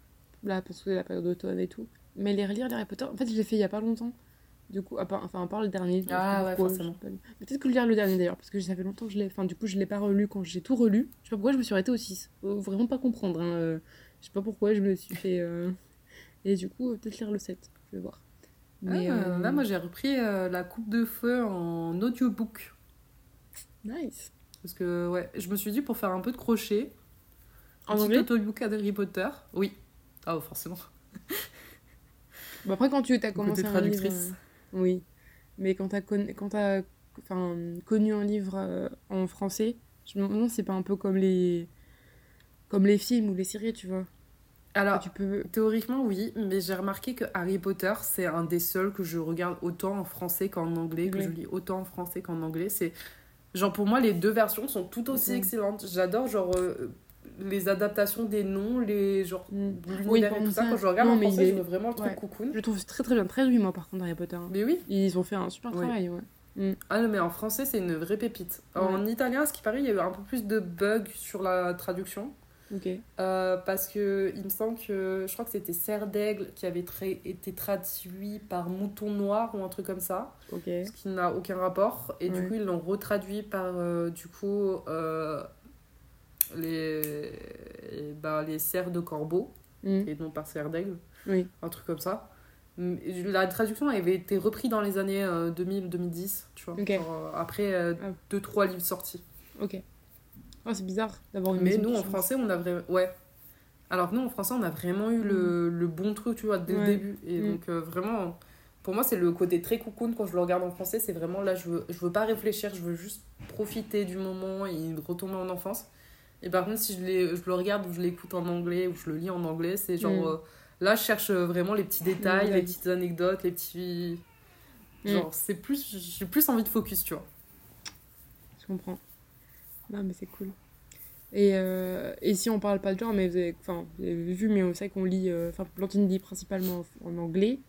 là, parce que c'est la période d'automne et tout. Mais les relire, les Harry Potter, en fait, je l'ai fait il y a pas longtemps. Du coup, à part, enfin, à part le dernier.
Ah ouais, forcément.
Mais Peut-être que le lire le dernier d'ailleurs, parce que ça fait longtemps que je l'ai. Enfin, du coup, je l'ai pas relu quand j'ai tout relu. Je sais pas pourquoi je me suis arrêtée au 6. Faut vraiment pas comprendre. Hein. euh, Je sais pas pourquoi je me suis fait. euh, *laughs* Et du coup, euh, peut-être lire le 7. Je vais voir. Mais.
Ah,
euh,
Là, moi, j'ai repris euh, La Coupe de Feu en audiobook.
Nice.
Parce que, ouais, je me suis dit pour faire un peu de crochet.
En
un petit
anglais?
audiobook Harry Potter. Oui. Ah, oh, forcément.
Bon, après, quand tu as commencé livre,
traductrice.
Oui. Mais quand t'as connu, quand t'as, enfin, connu un livre euh, en français, je me demande c'est pas un peu comme les, comme les films ou les séries, tu vois.
Alors,
tu peux.
théoriquement, oui, mais j'ai remarqué que Harry Potter, c'est un des seuls que je regarde autant en français qu'en anglais, que je lis autant en français qu'en anglais. C'est genre pour moi, les deux versions sont tout aussi excellentes. J'adore genre euh, les adaptations des noms, les genre
Mm.
l'univers
Oui,
et tout ça.
ça-
Quand je regarde
non,
en
mais
français,
est-
je veux vraiment le truc
ouais.
cocoon.
Je trouve très très bien, très moi par contre Harry Potter. hein.
Mais oui.
Ils ont fait un super
Oui.
travail, ouais.
Ah non, mais en français, c'est une vraie pépite. En italien, ce qui paraît, il y a eu un peu plus de bugs sur la traduction.
Ok.
Euh, parce que il me semble que je crois que c'était Serre d'Aigle qui avait tra- été traduit par Mouton Noir ou un truc comme ça,
Ok.
ce qui n'a aucun rapport. Et du coup, ils l'ont retraduit par euh, du coup euh, les, ben, les cerfs de corbeau
Mm.
et non par Serre d'Aigle,
Oui.
un truc comme ça. Mm, La traduction avait été reprise dans les années 2000-2010, tu vois, genre, euh, après
Ah.
2-3 livres sortis.
Ok. Oh, c'est bizarre d'avoir une
Mais nous, en français, on a vraiment. Ouais. Alors que nous, en français, on a vraiment eu le, le bon truc, tu vois, dès le début. Et
Mm.
donc, euh, vraiment, pour moi, c'est le côté très cocoon quand je le regarde en français. C'est vraiment là, je veux, je veux pas réfléchir, je veux juste profiter du moment et retomber en enfance. Et par contre, si je, je le regarde ou je l'écoute en anglais ou je le lis en anglais, c'est genre.
Mm.
euh, là, je cherche vraiment les petits détails,
Mm,
les
ouais.
petites anecdotes, les petits.
Mm.
Genre, c'est plus. J'ai plus envie de focus, tu vois.
Je comprends. Non, mais c'est cool. Et, euh, et si on parle pas de genre, mais vous avez, enfin, vous avez vu, mais on sait qu'on lit. euh, Enfin, Plantine lit principalement en anglais.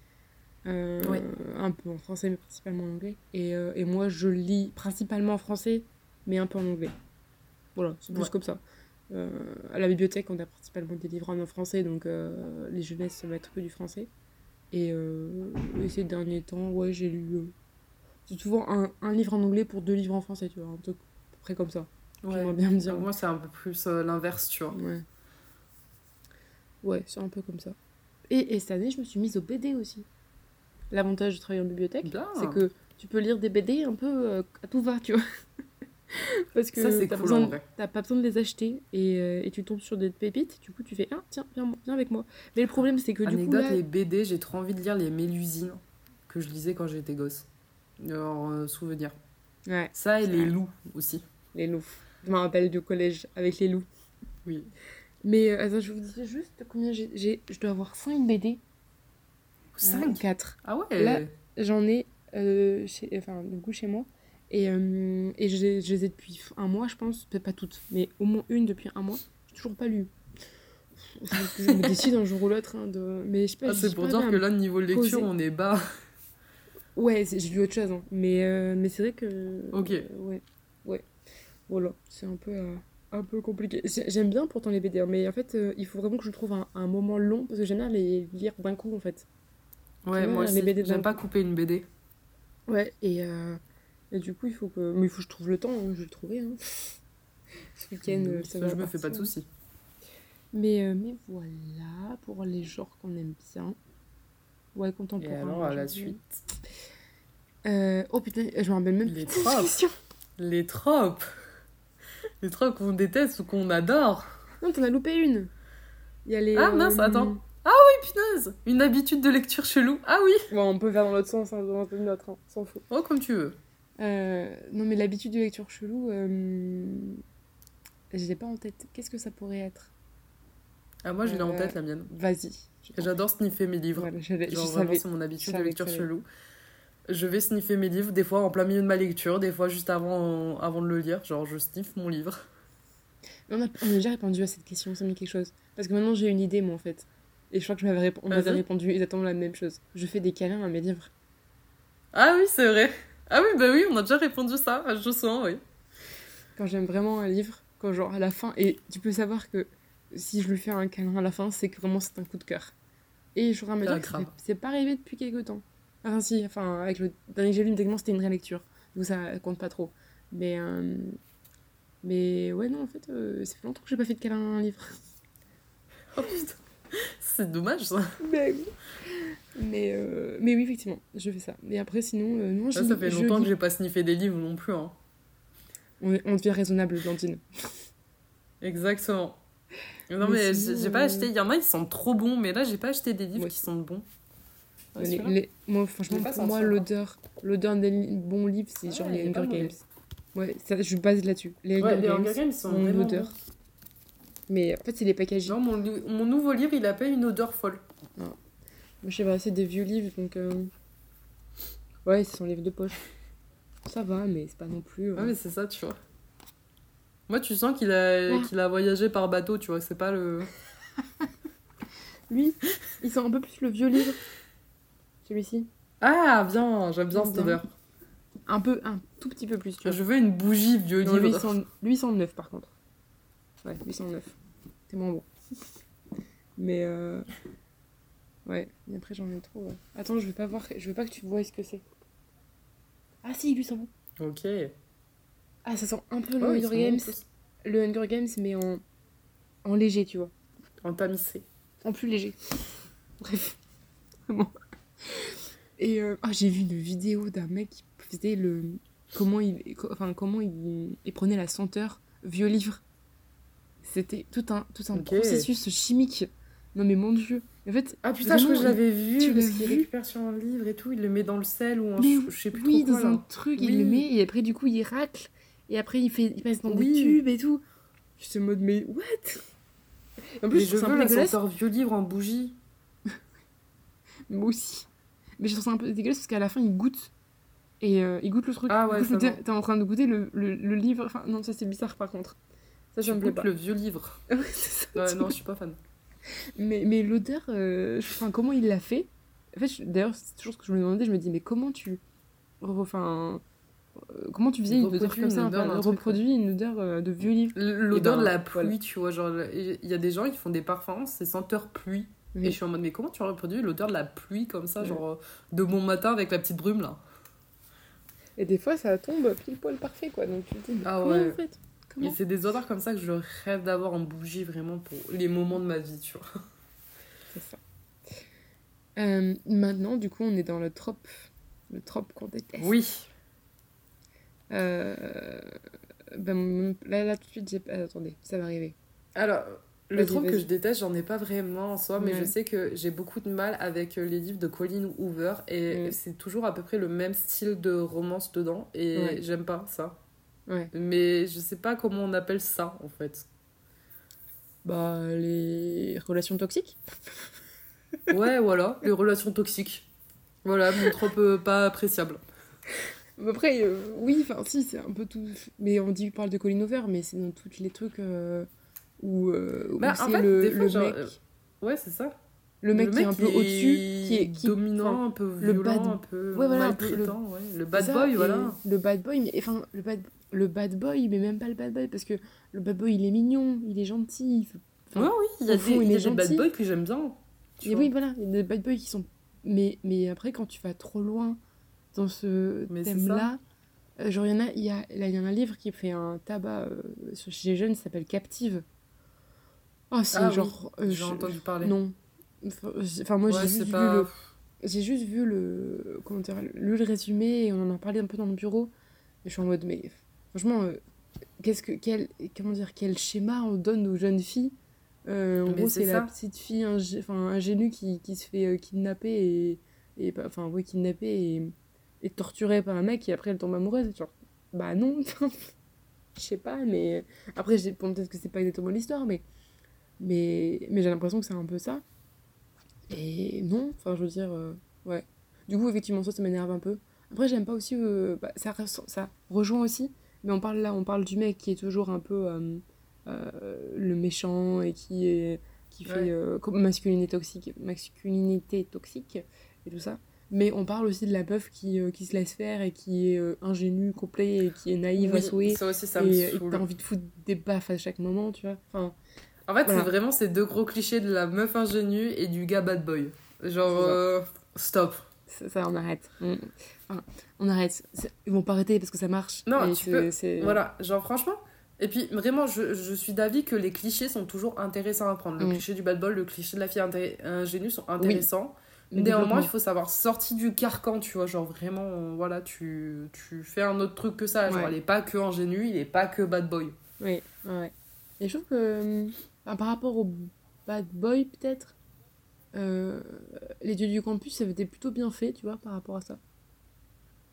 euh,
Oui.
Un peu en français, mais principalement en anglais. Et, euh, et moi, je lis principalement en français, mais un peu en anglais. Voilà, c'est plus
Ouais.
comme ça. Euh, à la bibliothèque, on a principalement des livres en français, donc euh, les jeunesses, ça va être que du français. Et, euh, et ces derniers temps, ouais, j'ai lu. euh, c'est souvent un, un livre en anglais pour deux livres en français, tu vois, un truc à peu près comme ça. J'aimerais bien me dire.
Moi, c'est un peu plus l'inverse, tu vois.
Ouais. Ouais, c'est un peu comme ça. Et, et cette année, je me suis mise au BD aussi. L'avantage de travailler en bibliothèque, c'est que tu peux lire des BD un peu à tout va, tu vois. *laughs* Parce que
Ça,
t'as
cool,
besoin-. T'as pas besoin de les acheter et, euh, et tu tombes sur des pépites. Du coup, tu fais Ah, tiens, viens, viens avec moi. Mais le problème, c'est que du coup,
Anecdote,
là.
les BD, j'ai trop envie de lire les Mélusines que je lisais quand j'étais gosse. Alors, euh, souvenir.
Ouais,
Ça et les
vrai.
loups aussi.
les loups. Je me rappelle du collège avec les loups.
Oui.
Mais euh, attends, je vous dis juste combien j'ai. j'ai- Je dois avoir 5 BD.
5
4.
Ah ouais
Là- J'en ai euh, chez, enfin, du coup, chez moi. Et, euh, et je, les- je les ai depuis un mois, je pense. Peut-être pas toutes, mais au moins une depuis un mois. J'ai toujours pas lu. Je, je me décide un jour ou l'autre. hein, de... Mais je sais pas.
Ah, c'est pour
pas
dire que là, niveau lecture, on est bas.
Ouais, j'ai lu autre chose. hein. Mais, euh, mais c'est vrai que.
Ok.
euh, ouais. Ouais. Voilà. C'est un peu. un peu compliqué. J'ai- J'aime bien pourtant les BD, hein, mais en fait, il faut vraiment que je trouve un, un moment long parce que j'aime bien les lire d'un coup en fait.
Ouais, moi aussi. J'aime pas
coup.
couper une BD.
Ouais, et, euh, et du coup, il faut que. Mais il faut que je trouve le temps, hein, je vais le trouver. hein. *laughs* Ce week-end, euh, ça
Ça,
va
je me fais pas de soucis.
Mais, euh, mais voilà, pour les genres qu'on aime bien. Ouais,
Et
contemporain.
alors,
moi,
à la suite,
Euh, oh putain, je me rappelle même
Les
plus
tropes. les tropes. Les tropes qu'on déteste ou qu'on adore.
Non, t'en as loupé une. Il y a les.
Ah, mince,
euh,
attends. Oui, punaise Une habitude de lecture chelou. Ah oui
Bon, on peut faire dans l'autre sens, hein, dans l'autre, hein, s'en fout.
Oh, comme tu veux.
Euh, non, mais l'habitude de lecture chelou, euh... je l'ai pas en tête. Qu'est-ce que ça pourrait être?
Ah, moi, je l'ai en
Euh,
tête, la mienne.
Vas-y.
Et J'adore sniffer mes livres.
Voilà, l'ai- je
Genre, vraiment, c'est mon habitude de lecture chelou. Je vais sniffer mes livres, des fois en plein milieu de ma lecture, des fois juste avant, avant de le lire. Genre, je sniffe mon livre.
On a, on a déjà répondu à cette question, ça me dit quelque chose. Parce que maintenant j'ai une idée, moi, en fait. Et je crois que je m'avais répo- on m'avait
Vas-y.
répondu exactement la même chose. Je fais des câlins à mes livres.
Ah oui, c'est vrai. Ah oui, bah oui, on a déjà répondu ça. Je sens, oui.
Quand j'aime vraiment un livre, quand genre à la fin, et tu peux savoir que si je lui fais un câlin à la fin, c'est que vraiment c'est un coup de cœur. Et je me
Ah,
dire que c'est pas arrivé depuis quelques temps. Enfin si, enfin avec le dernier que j'ai lu, techniquement c'était une rélecture. Donc ça compte pas trop. Mais, euh, mais ouais, non, en fait, euh, ça fait longtemps que j'ai pas fait de câlin à un livre.
Oh putain. *laughs* C'est dommage ça.
Mais oui. Mais, euh, mais oui, effectivement, je fais ça. Mais après, sinon, euh, non, je
Ça, ça
lis-
fait
je
longtemps
lis-
que j'ai pas sniffé des livres non plus. Hein.
On, est- on devient raisonnable, Blandine.
Exactement. Non,
Mais
mais,
sinon,
j'ai pas
euh,
acheté. Il y en a, ils sentent trop bons, mais là, j'ai pas acheté des livres
Ouais.
qui sentent bons. Ouais,
Les-
celui-là
les- moi, franchement, pour moi, l'odeur, l'odeur des li- bons livres, c'est
Ouais,
genre les Hunger. Games. Ouais, ça, je base là-dessus. Les
Ouais,
Hunger
les
Games.
Hunger Games, ils sont
ont
vraiment
l'odeur.
bons.
Mais en fait, c'est les packagings.
Non, mon, mon, nouveau livre, il a pas une odeur folle.
Non. Je sais pas, c'est des vieux livres, donc. Euh, ouais, c'est son livre de poche. Ça va, mais c'est pas non plus. Euh.
Ouais, mais c'est ça, tu vois. Moi, tu sens qu'il a,
ah.
qu'il a voyagé par bateau, tu vois, c'est pas le. *laughs*
Lui, il sent un peu plus le vieux livre. Celui-ci.
Ah, bien, j'aime bien cette odeur.
Un peu, un tout petit peu plus, tu ah, vois.
Je veux une bougie vieux
livre. Lui, il sent, lui, il sent le neuf, par contre. Ouais, 809 t'es moins bon. *laughs* Mais euh... ouais, et après j'en ai trop. Attends, je veux pas voir, je veux pas que tu vois ce que c'est. Ah si, lui sent bon.
Ok.
Ah, ça sent un peu le Hunger Games. Le Hunger Games, mais en, en léger, tu vois.
En tamissé.
En plus léger. *laughs* Bref. Vraiment. Et euh... ah, j'ai vu une vidéo d'un mec qui faisait le. Comment il, enfin, comment il prenait la senteur vieux livre c'était tout un, tout un processus chimique. Non mais mon dieu. En fait,
Ah putain, je crois que je l'avais vu.
tu
parce qu'il récupère sur un livre et tout. Il le met dans le sel ou un.
Mais
je, sais plus
oui,
trop quoi,
dans un truc, il le met et après du coup il racle et après il fait, il passe dans
Oui.
des tubes et tout. Je suis en mode mais what? En plus,
Mais
je
je
ça un
veux
peu
vieux livre en bougie. *laughs*
Moi aussi. Mais je trouve ça un peu dégueulasse parce qu'à la fin, il goûte. Et euh, il goûte le truc.
Ah ouais,
t'es en train de goûter le, le, le livre. Enfin, non, ça c'est bizarre par contre. Ça, ça
Je
me plaît
goûte
pas.
le vieux livre. *laughs*
Ouais, ça, tu
non, je suis pas fan.
Mais, mais l'odeur, euh, comment il l'a fait? En fait, d'ailleurs, c'est toujours ce que je me demandais. Je me dis, mais comment tu. Enfin. euh, comment tu faisais une odeur comme ça
odeur truc,
Reproduis une odeur euh, de vieux livre.
L'odeur
ben,
de la pluie,
voilà.
tu vois, genre, il y a des gens, ils font des parfums, c'est senteur pluie.
Oui.
Et je suis en mode, mais comment tu reproduis l'odeur de la pluie comme ça, genre, euh, de bon matin avec la petite brume, là?
Et des fois, ça tombe pile poil parfait, quoi. Donc tu te dis, mais
Ah
comment
ouais.
vous faites Comment
Et c'est des odeurs comme ça que je rêve d'avoir en bougie, vraiment, pour les moments de ma vie, tu vois.
C'est ça. Euh, maintenant, du coup, on est dans le trope. Le trope qu'on déteste.
Oui.
Euh, Ben, là, là, tout de suite, j'ai. ah, attendez, ça va arriver.
Alors, le
Vas-y,
trope que je déteste, j'en ai pas vraiment en soi, mais
Ouais.
je sais que j'ai beaucoup de mal avec euh, les livres de Colin Hoover et c'est toujours à peu près le même style de romance dedans et
Ouais.
j'aime pas ça.
Ouais.
Mais je sais pas comment on appelle ça en fait.
Bah, les relations toxiques *laughs*
Ouais, voilà, les relations toxiques. Voilà, mon trope euh, pas appréciable.
Après, euh, oui, enfin, si, c'est un peu tout. Mais on dit, on parle de Colin Hoover, mais c'est dans tous les trucs euh, où, euh, où
Bah, en
c'est
fait,
le,
fois,
le
genre,
mec,
Ouais, c'est ça.
le mec
Le
qui est un peu au-dessus, qui est qui,
dominant, un peu
le
violent,
bad-
un peu
Ouais, voilà,
ouais. Le bad
ça,
boy, voilà.
Le bad boy, mais enfin, le bad, le bad boy, mais même pas le bad boy, parce que le bad boy, il est mignon, il est gentil. enfin,
Ouais, oui, il y a des,
il
y a
est
des bad boys que j'aime bien.
Et oui, voilà, il y a des bad boys qui sont. Mais, mais après, quand tu vas trop loin dans ce thème-là, euh, genre, il y en a, y a, là, il y a un livre qui fait un tabac euh, chez les jeunes, ça s'appelle Captive. Oh, c'est
Ah oui,
genre. euh,
J'ai entendu parler.
Non. Enfin, Enfin, moi,
Ouais,
j'ai juste vu
pas-
le. J'ai juste vu le. Comment dire Lu le résumé et on en a parlé un peu dans le bureau. Et je suis en mode, mais franchement, euh, qu'est-ce que. Quel, comment dire Quel schéma on donne aux jeunes filles Euh, En
Mais
gros,
c'est
la petite fille ingénue qui, qui se fait euh, kidnapper et. et enfin, oui, kidnapper et, et torturer par un mec et après elle tombe amoureuse. Genre, bah non, *laughs* je sais pas, mais. Après, bon, peut-être que c'est pas exactement l'histoire, mais. Mais, mais j'ai l'impression que c'est un peu ça. Et non, enfin, je veux dire, ouais. Du coup, effectivement, ça, ça m'énerve un peu. Après, j'aime pas aussi. bah, ça, ça rejoint aussi, mais on parle là, on parle du mec qui est toujours un peu euh, euh, le méchant et qui, est, qui fait
Ouais.
euh, masculinité toxique, masculinité toxique et tout ça. Mais on parle aussi de la meuf qui, qui se laisse faire et qui est ingénue, complet et qui est naïve à
Oui,
souhait.
ça aussi, ça me
Et, t'as envie de foutre des baffes à chaque moment, tu vois. Enfin,
En fait,
Voilà.
c'est vraiment ces deux gros clichés de la meuf ingénue et du gars bad boy. Genre, euh, stop.
ça, ça, on arrête. On, enfin, on arrête. Ils vont pas arrêter parce que ça marche.
Non, tu peux- Voilà, genre franchement. Et puis vraiment, je, je suis d'avis que les clichés sont toujours intéressants à prendre. Le
Mm.
cliché du bad boy, le cliché de la fille ingénue sont intéressants.
le
Néanmoins, il faut savoir sortir du carcan, tu vois. Genre vraiment, voilà, tu, tu fais un autre truc que ça. Genre,
Ouais.
elle est pas que ingénue, il est pas que bad boy.
Oui, ouais. Et je trouve que euh, par rapport au bad boy, peut-être, euh, les dieux du campus, ça avait été plutôt bien fait, tu vois, par rapport à ça.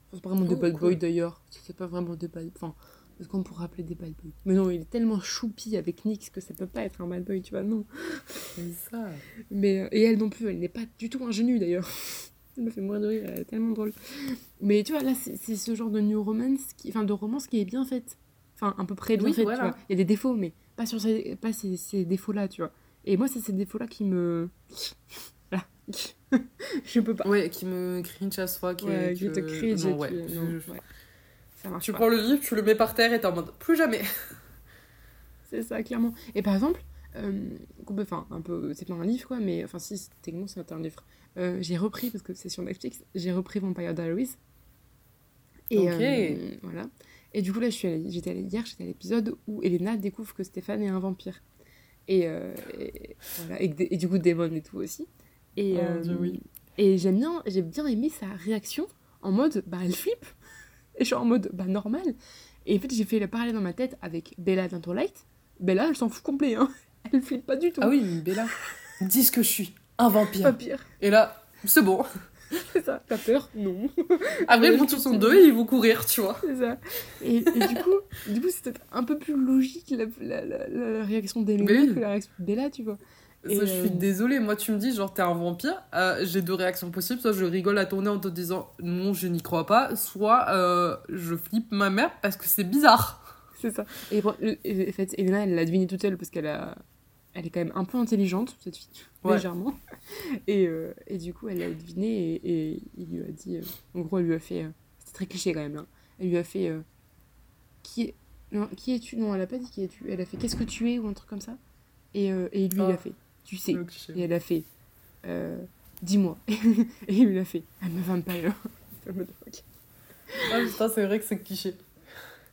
Enfin, c'est pas vraiment des bad boys d'ailleurs. C'est pas vraiment des bad Enfin, est-ce qu'on pourrait appeler des bad boys Mais non, il est tellement choupi avec Nyx que ça peut pas être un bad boy, tu vois, non.
C'est ça.
Mais, euh, et elle non plus, elle n'est pas du tout ingénue d'ailleurs. *laughs* ça me fait mourir de rire, elle est tellement drôle. Mais tu vois, là, c'est c'est ce genre de new romance, qui, enfin de romance qui est bien faite. Enfin, à peu près bien
Oui,
faite,
voilà.
tu vois. Il y a des défauts, mais pas sur ces, pas ces, ces défauts-là, tu vois. Et moi, c'est ces défauts-là qui me... Je peux pas.
Ouais, qui me cringe à soi. Qui,
Ouais, qui
que-
te cringe
Non,
et
ouais.
tu-
je-
non,
je-
ouais. Ça marche
Tu
pas.
prends le livre, tu le mets par terre et t'es en mode plus jamais.
C'est ça, clairement. Et par exemple, euh, enfin, un peu, c'est pas un livre quoi, mais enfin, si, techniquement, c'est un livre. Euh, j'ai repris, parce que c'est sur Netflix, j'ai repris Vampire Diaries. Et
Ok.
euh, voilà. Et du coup, là, allée- j'étais allée hier, j'étais à l'épisode où Elena découvre que Stéphane est un vampire. Et, euh, et, voilà, et du coup, Damon et tout aussi. Et,
Oh,
euh,
Dieu, oui.
et j'aime bien, j'ai bien aimé sa réaction en mode, bah, elle flippe. *laughs* Et je suis en mode, bah, normal. Et en fait, j'ai fait le parallèle dans ma tête avec Bella dans Twilight. Bella, elle s'en fout complet, hein. *laughs* Elle flippe pas du tout.
Ah oui, Bella, dis ce que je suis, un vampire.
Pas pire.
Et là, c'est bon. *laughs*
C'est ça. T'as peur? Non.
Après, ils vont tous en deux et ils vont courir, tu vois.
C'est ça. Et, et du coup, du coup, c'était un peu plus logique la, la, la, la réaction d'Elena
oui.
que la réaction de Bella, tu vois.
Ça, je suis
euh,
désolée, moi tu me dis genre t'es un vampire, euh, j'ai deux réactions possibles, soit je rigole à tourner en te disant non je n'y crois pas, soit euh, je flippe ma mère parce que c'est bizarre. *laughs*
C'est ça. Et, en fait, Elena, elle l'a deviné toute seule parce qu'elle a... elle est quand même un peu intelligente, cette fille,
Ouais.
légèrement. *laughs* Et, euh, et du coup, elle l'a deviné et, et il lui a dit. en gros, elle lui a fait. C'était très cliché quand même, là. Elle lui a fait. qui, non, qui es-tu? Non, elle a pas dit qui es-tu. Elle a fait qu'est-ce que tu es? Ou un truc comme ça. Et, et lui, il
Ah.
a fait tu sais. Et elle a fait euh, dis-moi. *laughs* et il lui a fait I'm a vampire.
Ah putain c'est vrai que c'est cliché.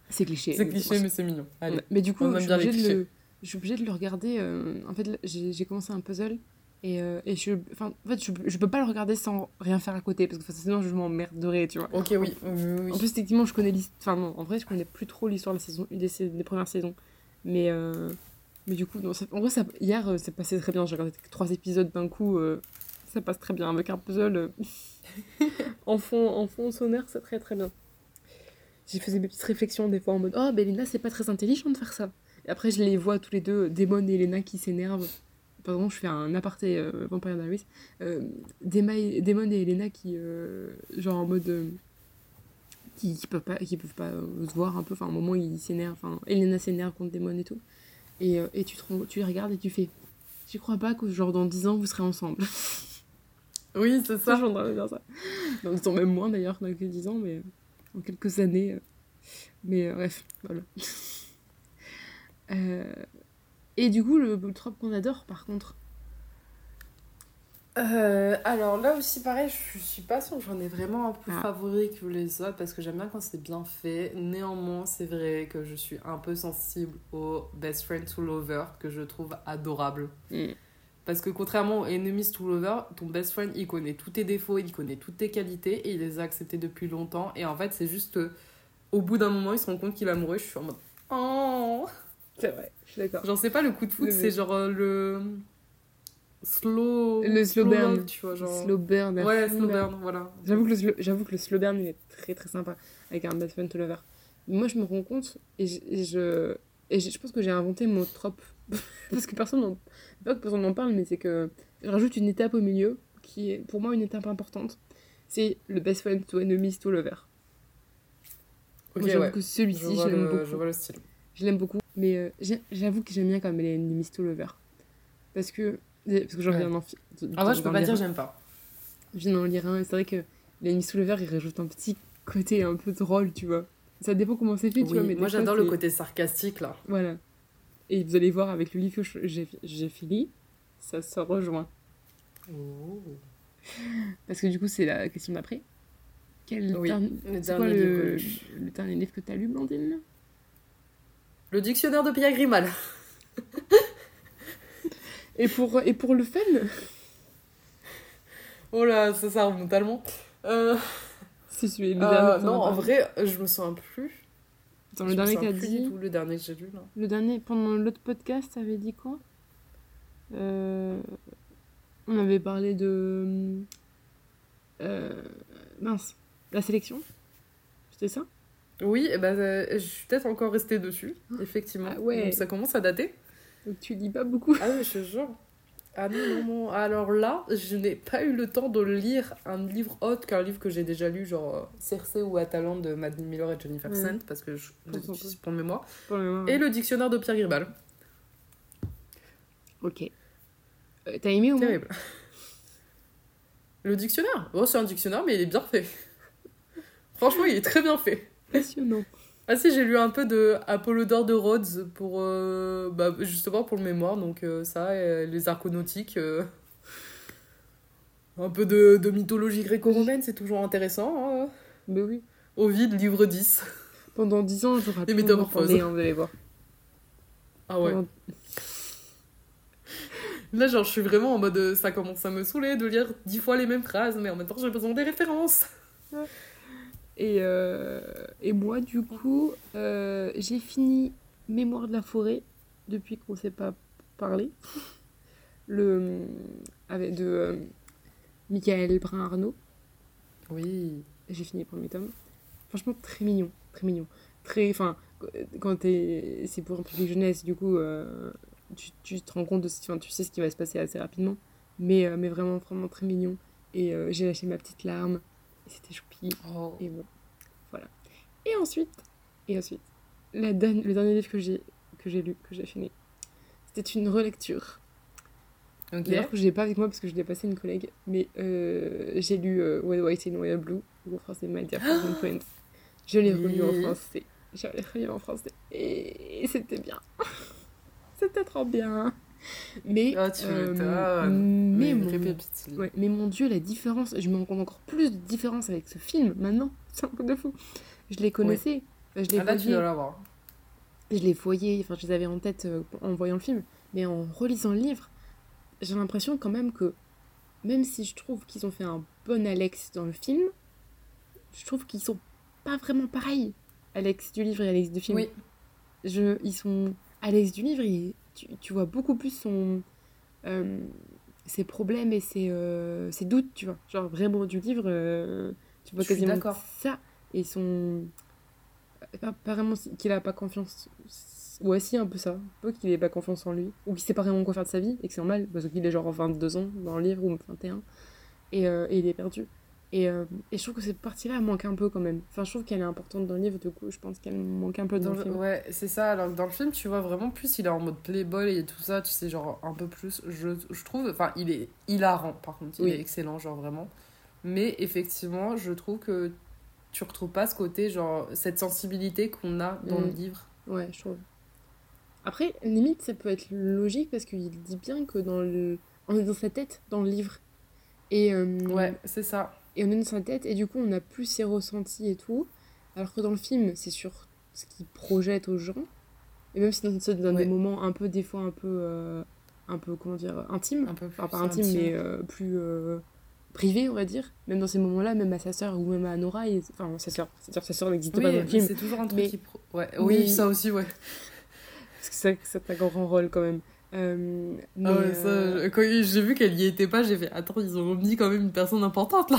C'est cliché.
C'est cliché mais c'est mignon. Allez.
Mais du coup, je suis, obligée de le, je suis obligée de le regarder. euh, en fait, j'ai commencé un puzzle Et, euh, et je, en fait, je, je peux pas le regarder sans rien faire à côté parce que sinon je m'emmerderais, tu vois.
Ok, oui. oui, oui, oui.
En plus, techniquement, je connais l'histoire. Enfin, non, en vrai, je connais plus trop l'histoire de la saison, des, sais- des premières saisons. Mais, euh, mais du coup, non, ça- en vrai, hier, euh, c'est passé très bien. J'ai regardé trois épisodes d'un coup. euh, ça passe très bien. Avec un puzzle euh, *laughs* en, fond, en fond sonore, c'est très très bien. J'ai fait mes petites réflexions des fois en mode Oh, Bélina, c'est pas très intelligent de faire ça. Et après, je les vois tous les deux, Damon et Elena, qui s'énervent. Par exemple, je fais un aparté euh, Vampire Diaries. Damon et Elena qui, genre en mode. qui, qui peuvent pas, qui peuvent pas se voir un peu. Enfin, à un moment, ils s'énervent. Enfin, Elena s'énerve contre Damon et tout. Et, euh, et tu, te, rends- tu les regardes et tu fais Tu crois pas que, genre, dans 10 ans, vous serez ensemble *laughs*
Oui, c'est
Ça, j'en ai dire ça. Donc, ils sont même moins d'ailleurs dans que 10 ans, mais en quelques années. euh, Mais euh, bref, voilà. *laughs* Euh, Et du coup, le, le trope qu'on adore, par contre.
Euh, alors là aussi, pareil, je suis pas sûre que j'en ai vraiment un peu
Ah.
favori que les autres parce que j'aime bien quand c'est bien fait. Néanmoins, c'est vrai que je suis un peu sensible au Best Friend to Lover que je trouve adorable.
Mm.
Parce que contrairement au Enemies to Lover, ton best friend il connaît tous tes défauts, il connaît toutes tes qualités et il les a acceptés depuis longtemps. Et en fait, c'est juste euh, au bout d'un moment, il se rend compte qu'il est amoureux. Je suis en mode Oh
C'est vrai, je suis d'accord.
Genre, c'est pas le coup de foot, c'est genre euh, le. Slow.
Le slow burn.
love, tu vois, genre.
Slow burn.
Ouais, slow burn, voilà.
J'avoue que, le slow- j'avoue que le slow burn, il est très très sympa avec un Best Friend to Lover. Moi, je me rends compte et je, et je, et je, pense que j'ai inventé mon trope. *laughs* Parce que personne n'en pas que personne n'en parle, mais c'est que je rajoute une étape au milieu qui est pour moi une étape importante. C'est le Best Friend to Enemies to Lover.
Ok,
Moi, j'avoue
ouais.
que celui-ci, je l'aime beaucoup.
je vois le style.
Je l'aime beaucoup. Mais euh, j'avoue que j'aime bien quand même les Enemies to Lover. Parce que, parce que j'en
Ouais.
viens d'en fi-
En vrai, je peux pas dire j'aime pas.
Je viens d'en lire un et c'est vrai que les Enemies to Lover, ils rajoutent un petit côté un peu drôle, tu vois. Ça dépend comment c'est fait, tu
Oui,
vois. Mais
moi j'adore le côté sarcastique là.
Voilà. Et vous allez voir avec le livre que j'ai fini, ça se rejoint. Parce que du coup, c'est la question d'après. Quel
Oui,
dernier-
le dernier livre que
le,
j'ai lu.
le dernier livre que t'as lu, Blandine?
Le dictionnaire de Pierre Grimal. *laughs*
et pour, et pour le fun *laughs*
Oh là, ça, ça remonte tellement. Euh,
Si celui le
euh,
dernier
non, en vrai, je me souviens plus. Je
le dernier qu'a
plus
dit.
tout, le dernier que j'ai lu là.
Le dernier, pendant l'autre podcast, ça avait dit quoi? Euh, On avait parlé de. euh, mince, la sélection C'était ça?
Oui, et euh, je suis peut-être encore restée dessus, effectivement.
Ah ouais.
Donc, ça commence à dater.
Donc tu lis pas beaucoup.
Ah oui, je te jure. Ah non, non, non. Alors là, je n'ai pas eu le temps de lire un livre autre qu'un livre que j'ai déjà lu, genre euh, Cersei ou Atalante de Madeline Miller et Jennifer
Ouais.
Sand, parce que je c'est pour mémoire.
Pour moment.
Et le dictionnaire de Pierre Grimal.
Ok. Euh, T'as aimé au moins
Terrible. *laughs* Le dictionnaire? Oh, c'est un dictionnaire, mais il est bien fait. *laughs* Franchement, il est très bien fait.
Passionnant.
Ah si, j'ai lu un peu de Apollodore de Rhodes pour euh, bah, justement pour le mémoire, donc euh, ça, euh, les arconautiques, euh, un peu de, de mythologie gréco-romaine, c'est toujours intéressant. hein.
Mais oui.
Ovide, livre 10.
Pendant 10 ans, j'aurai
Les métamorphoses.
hein, vous allez voir.
Ah ouais.
Pendant-
Là, genre, je suis vraiment en mode, ça commence à me saouler de lire dix fois les mêmes phrases, mais en même temps, j'ai besoin des références.
Et, euh, et moi, du coup, euh, j'ai fini Mémoire de la forêt depuis qu'on ne s'est pas parlé. Le, avec de euh, Michael Brun-Arnaud.
Oui.
J'ai fini le premier tome. Franchement, très mignon. Très mignon. Très. Enfin, quand t'es. C'est pour un public jeunesse, du coup, tu, tu te rends compte de. ce- tu sais ce qui va se passer assez rapidement. Mais, mais vraiment, vraiment très mignon. Et j'ai lâché ma petite larme. Et c'était choupi.
Oh.
Et bon, voilà. Et ensuite, et ensuite, la le dernier livre que j'ai que j'ai lu, que j'ai fini, c'était une relecture.
Ok.
D'ailleurs, que je l'ai pas avec moi parce que je l'ai passé à une collègue, mais euh, j'ai lu euh, When White and White Blue, ou en français My Dear Frozen Friends. Je l'ai relu en français. Je l'ai relu en français. Et, et c'était bien. *laughs* c'était trop bien. Mais,
Ah, tu
euh, mais,
Mais
mon,
répétite.
Ouais, mais mon dieu, la différence, je me rends compte encore plus de différence avec ce film maintenant. *laughs* C'est un peu de fou. Je les connaissais, je les
Ah là, tu
voyais,
dois l'avoir.
je les voyais, enfin je les avais en tête euh, en voyant le film, mais en relisant le livre, j'ai l'impression quand même que, même si je trouve qu'ils ont fait un bon Alex dans le film, je trouve qu'ils sont pas vraiment pareils, Alex du livre et Alex du film.
Oui.
Je, ils sont... Alex du livre, il- tu, tu vois beaucoup plus son... euh, ses problèmes et ses, euh, ses doutes, tu vois. Genre vraiment du livre, euh, tu vois
Je
quasiment ça. Et son... Pas, pas vraiment qu'il a pas confiance... Ouais, si, un peu ça. Un peu qu'il ait pas confiance en lui. Ou qu'il sait pas vraiment quoi faire de sa vie. Et que c'est normal, parce qu'il est genre 22 ans dans le livre, ou 21. Et, euh, et il est perdu. Et, euh, et je trouve que cette partie-là elle manque un peu quand même. Enfin, je trouve qu'elle est importante dans le livre, du coup, je pense qu'elle manque un peu dans,
Dans
le film.
ouais, c'est ça. Alors que dans le film, tu vois vraiment plus, il est en mode playboy et tout ça, tu sais, genre un peu plus. Je, je trouve, enfin, il est hilarant par contre, il
Oui.
est excellent, genre vraiment. Mais effectivement, je trouve que tu retrouves pas ce côté, genre, cette sensibilité qu'on a dans le
Mm.
livre.
Ouais, je trouve. Après, limite, ça peut être logique parce qu'il dit bien que dans le... on est dans sa tête dans le livre. Et, euh,
Ouais, c'est ça.
Et on est dans sa tête et du coup, on a plus ses ressentis et tout. Alors que dans le film, c'est sur ce qu'il projette aux gens. Et même si dans, c'est dans
Ouais.
des moments un peu, des fois, un peu, euh, un peu comment dire, intimes.
Un peu
Enfin, pas intime, mais euh, plus euh, privé, on va dire. Même dans ces moments-là, même à sa sœur ou même à Nora, il- enfin, sa sœur, c'est-à-dire sa sœur n'existe
Oui,
pas dans le film.
c'est toujours un truc
mais-
qui. pro- Ouais,
Oui.
oui, ça aussi, ouais. *laughs*
Parce que c'est c'est un grand rôle quand même. Euh, mais,
Ah ouais, ça,
euh,
quand j'ai vu qu'elle y était pas, j'ai fait Attends, ils ont mis quand même une personne importante là.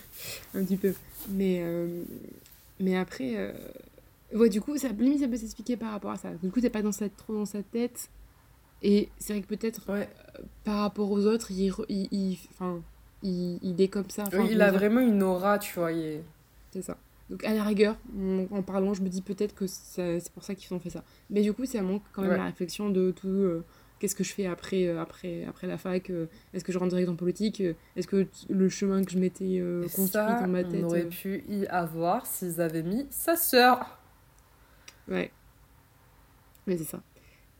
*laughs*
un petit peu. Mais, euh, mais après, euh, ouais, du coup, ça, limite, ça peut s'expliquer par rapport à ça. Du coup, t'es pas dans sa, trop dans sa tête. Et c'est vrai que peut-être
Ouais.
par rapport aux autres, il, il, il- enfin, il, il est comme ça. Enfin,
Oui, il a
dire,
vraiment une aura, tu vois. est-
C'est ça. Donc à la rigueur, en, parlant, je me dis peut-être que c'est pour ça qu'ils ont fait ça. Mais du coup, ça manque quand même
Ouais.
la réflexion de tout. Qu'est-ce que je fais après, euh, après, après la fac euh, Est-ce que je rentre direct en politique euh, Est-ce que le chemin que je m'étais construit
ça,
dans ma tête
on aurait pu y avoir s'ils avaient mis sa sœur.
Ouais. Mais c'est ça.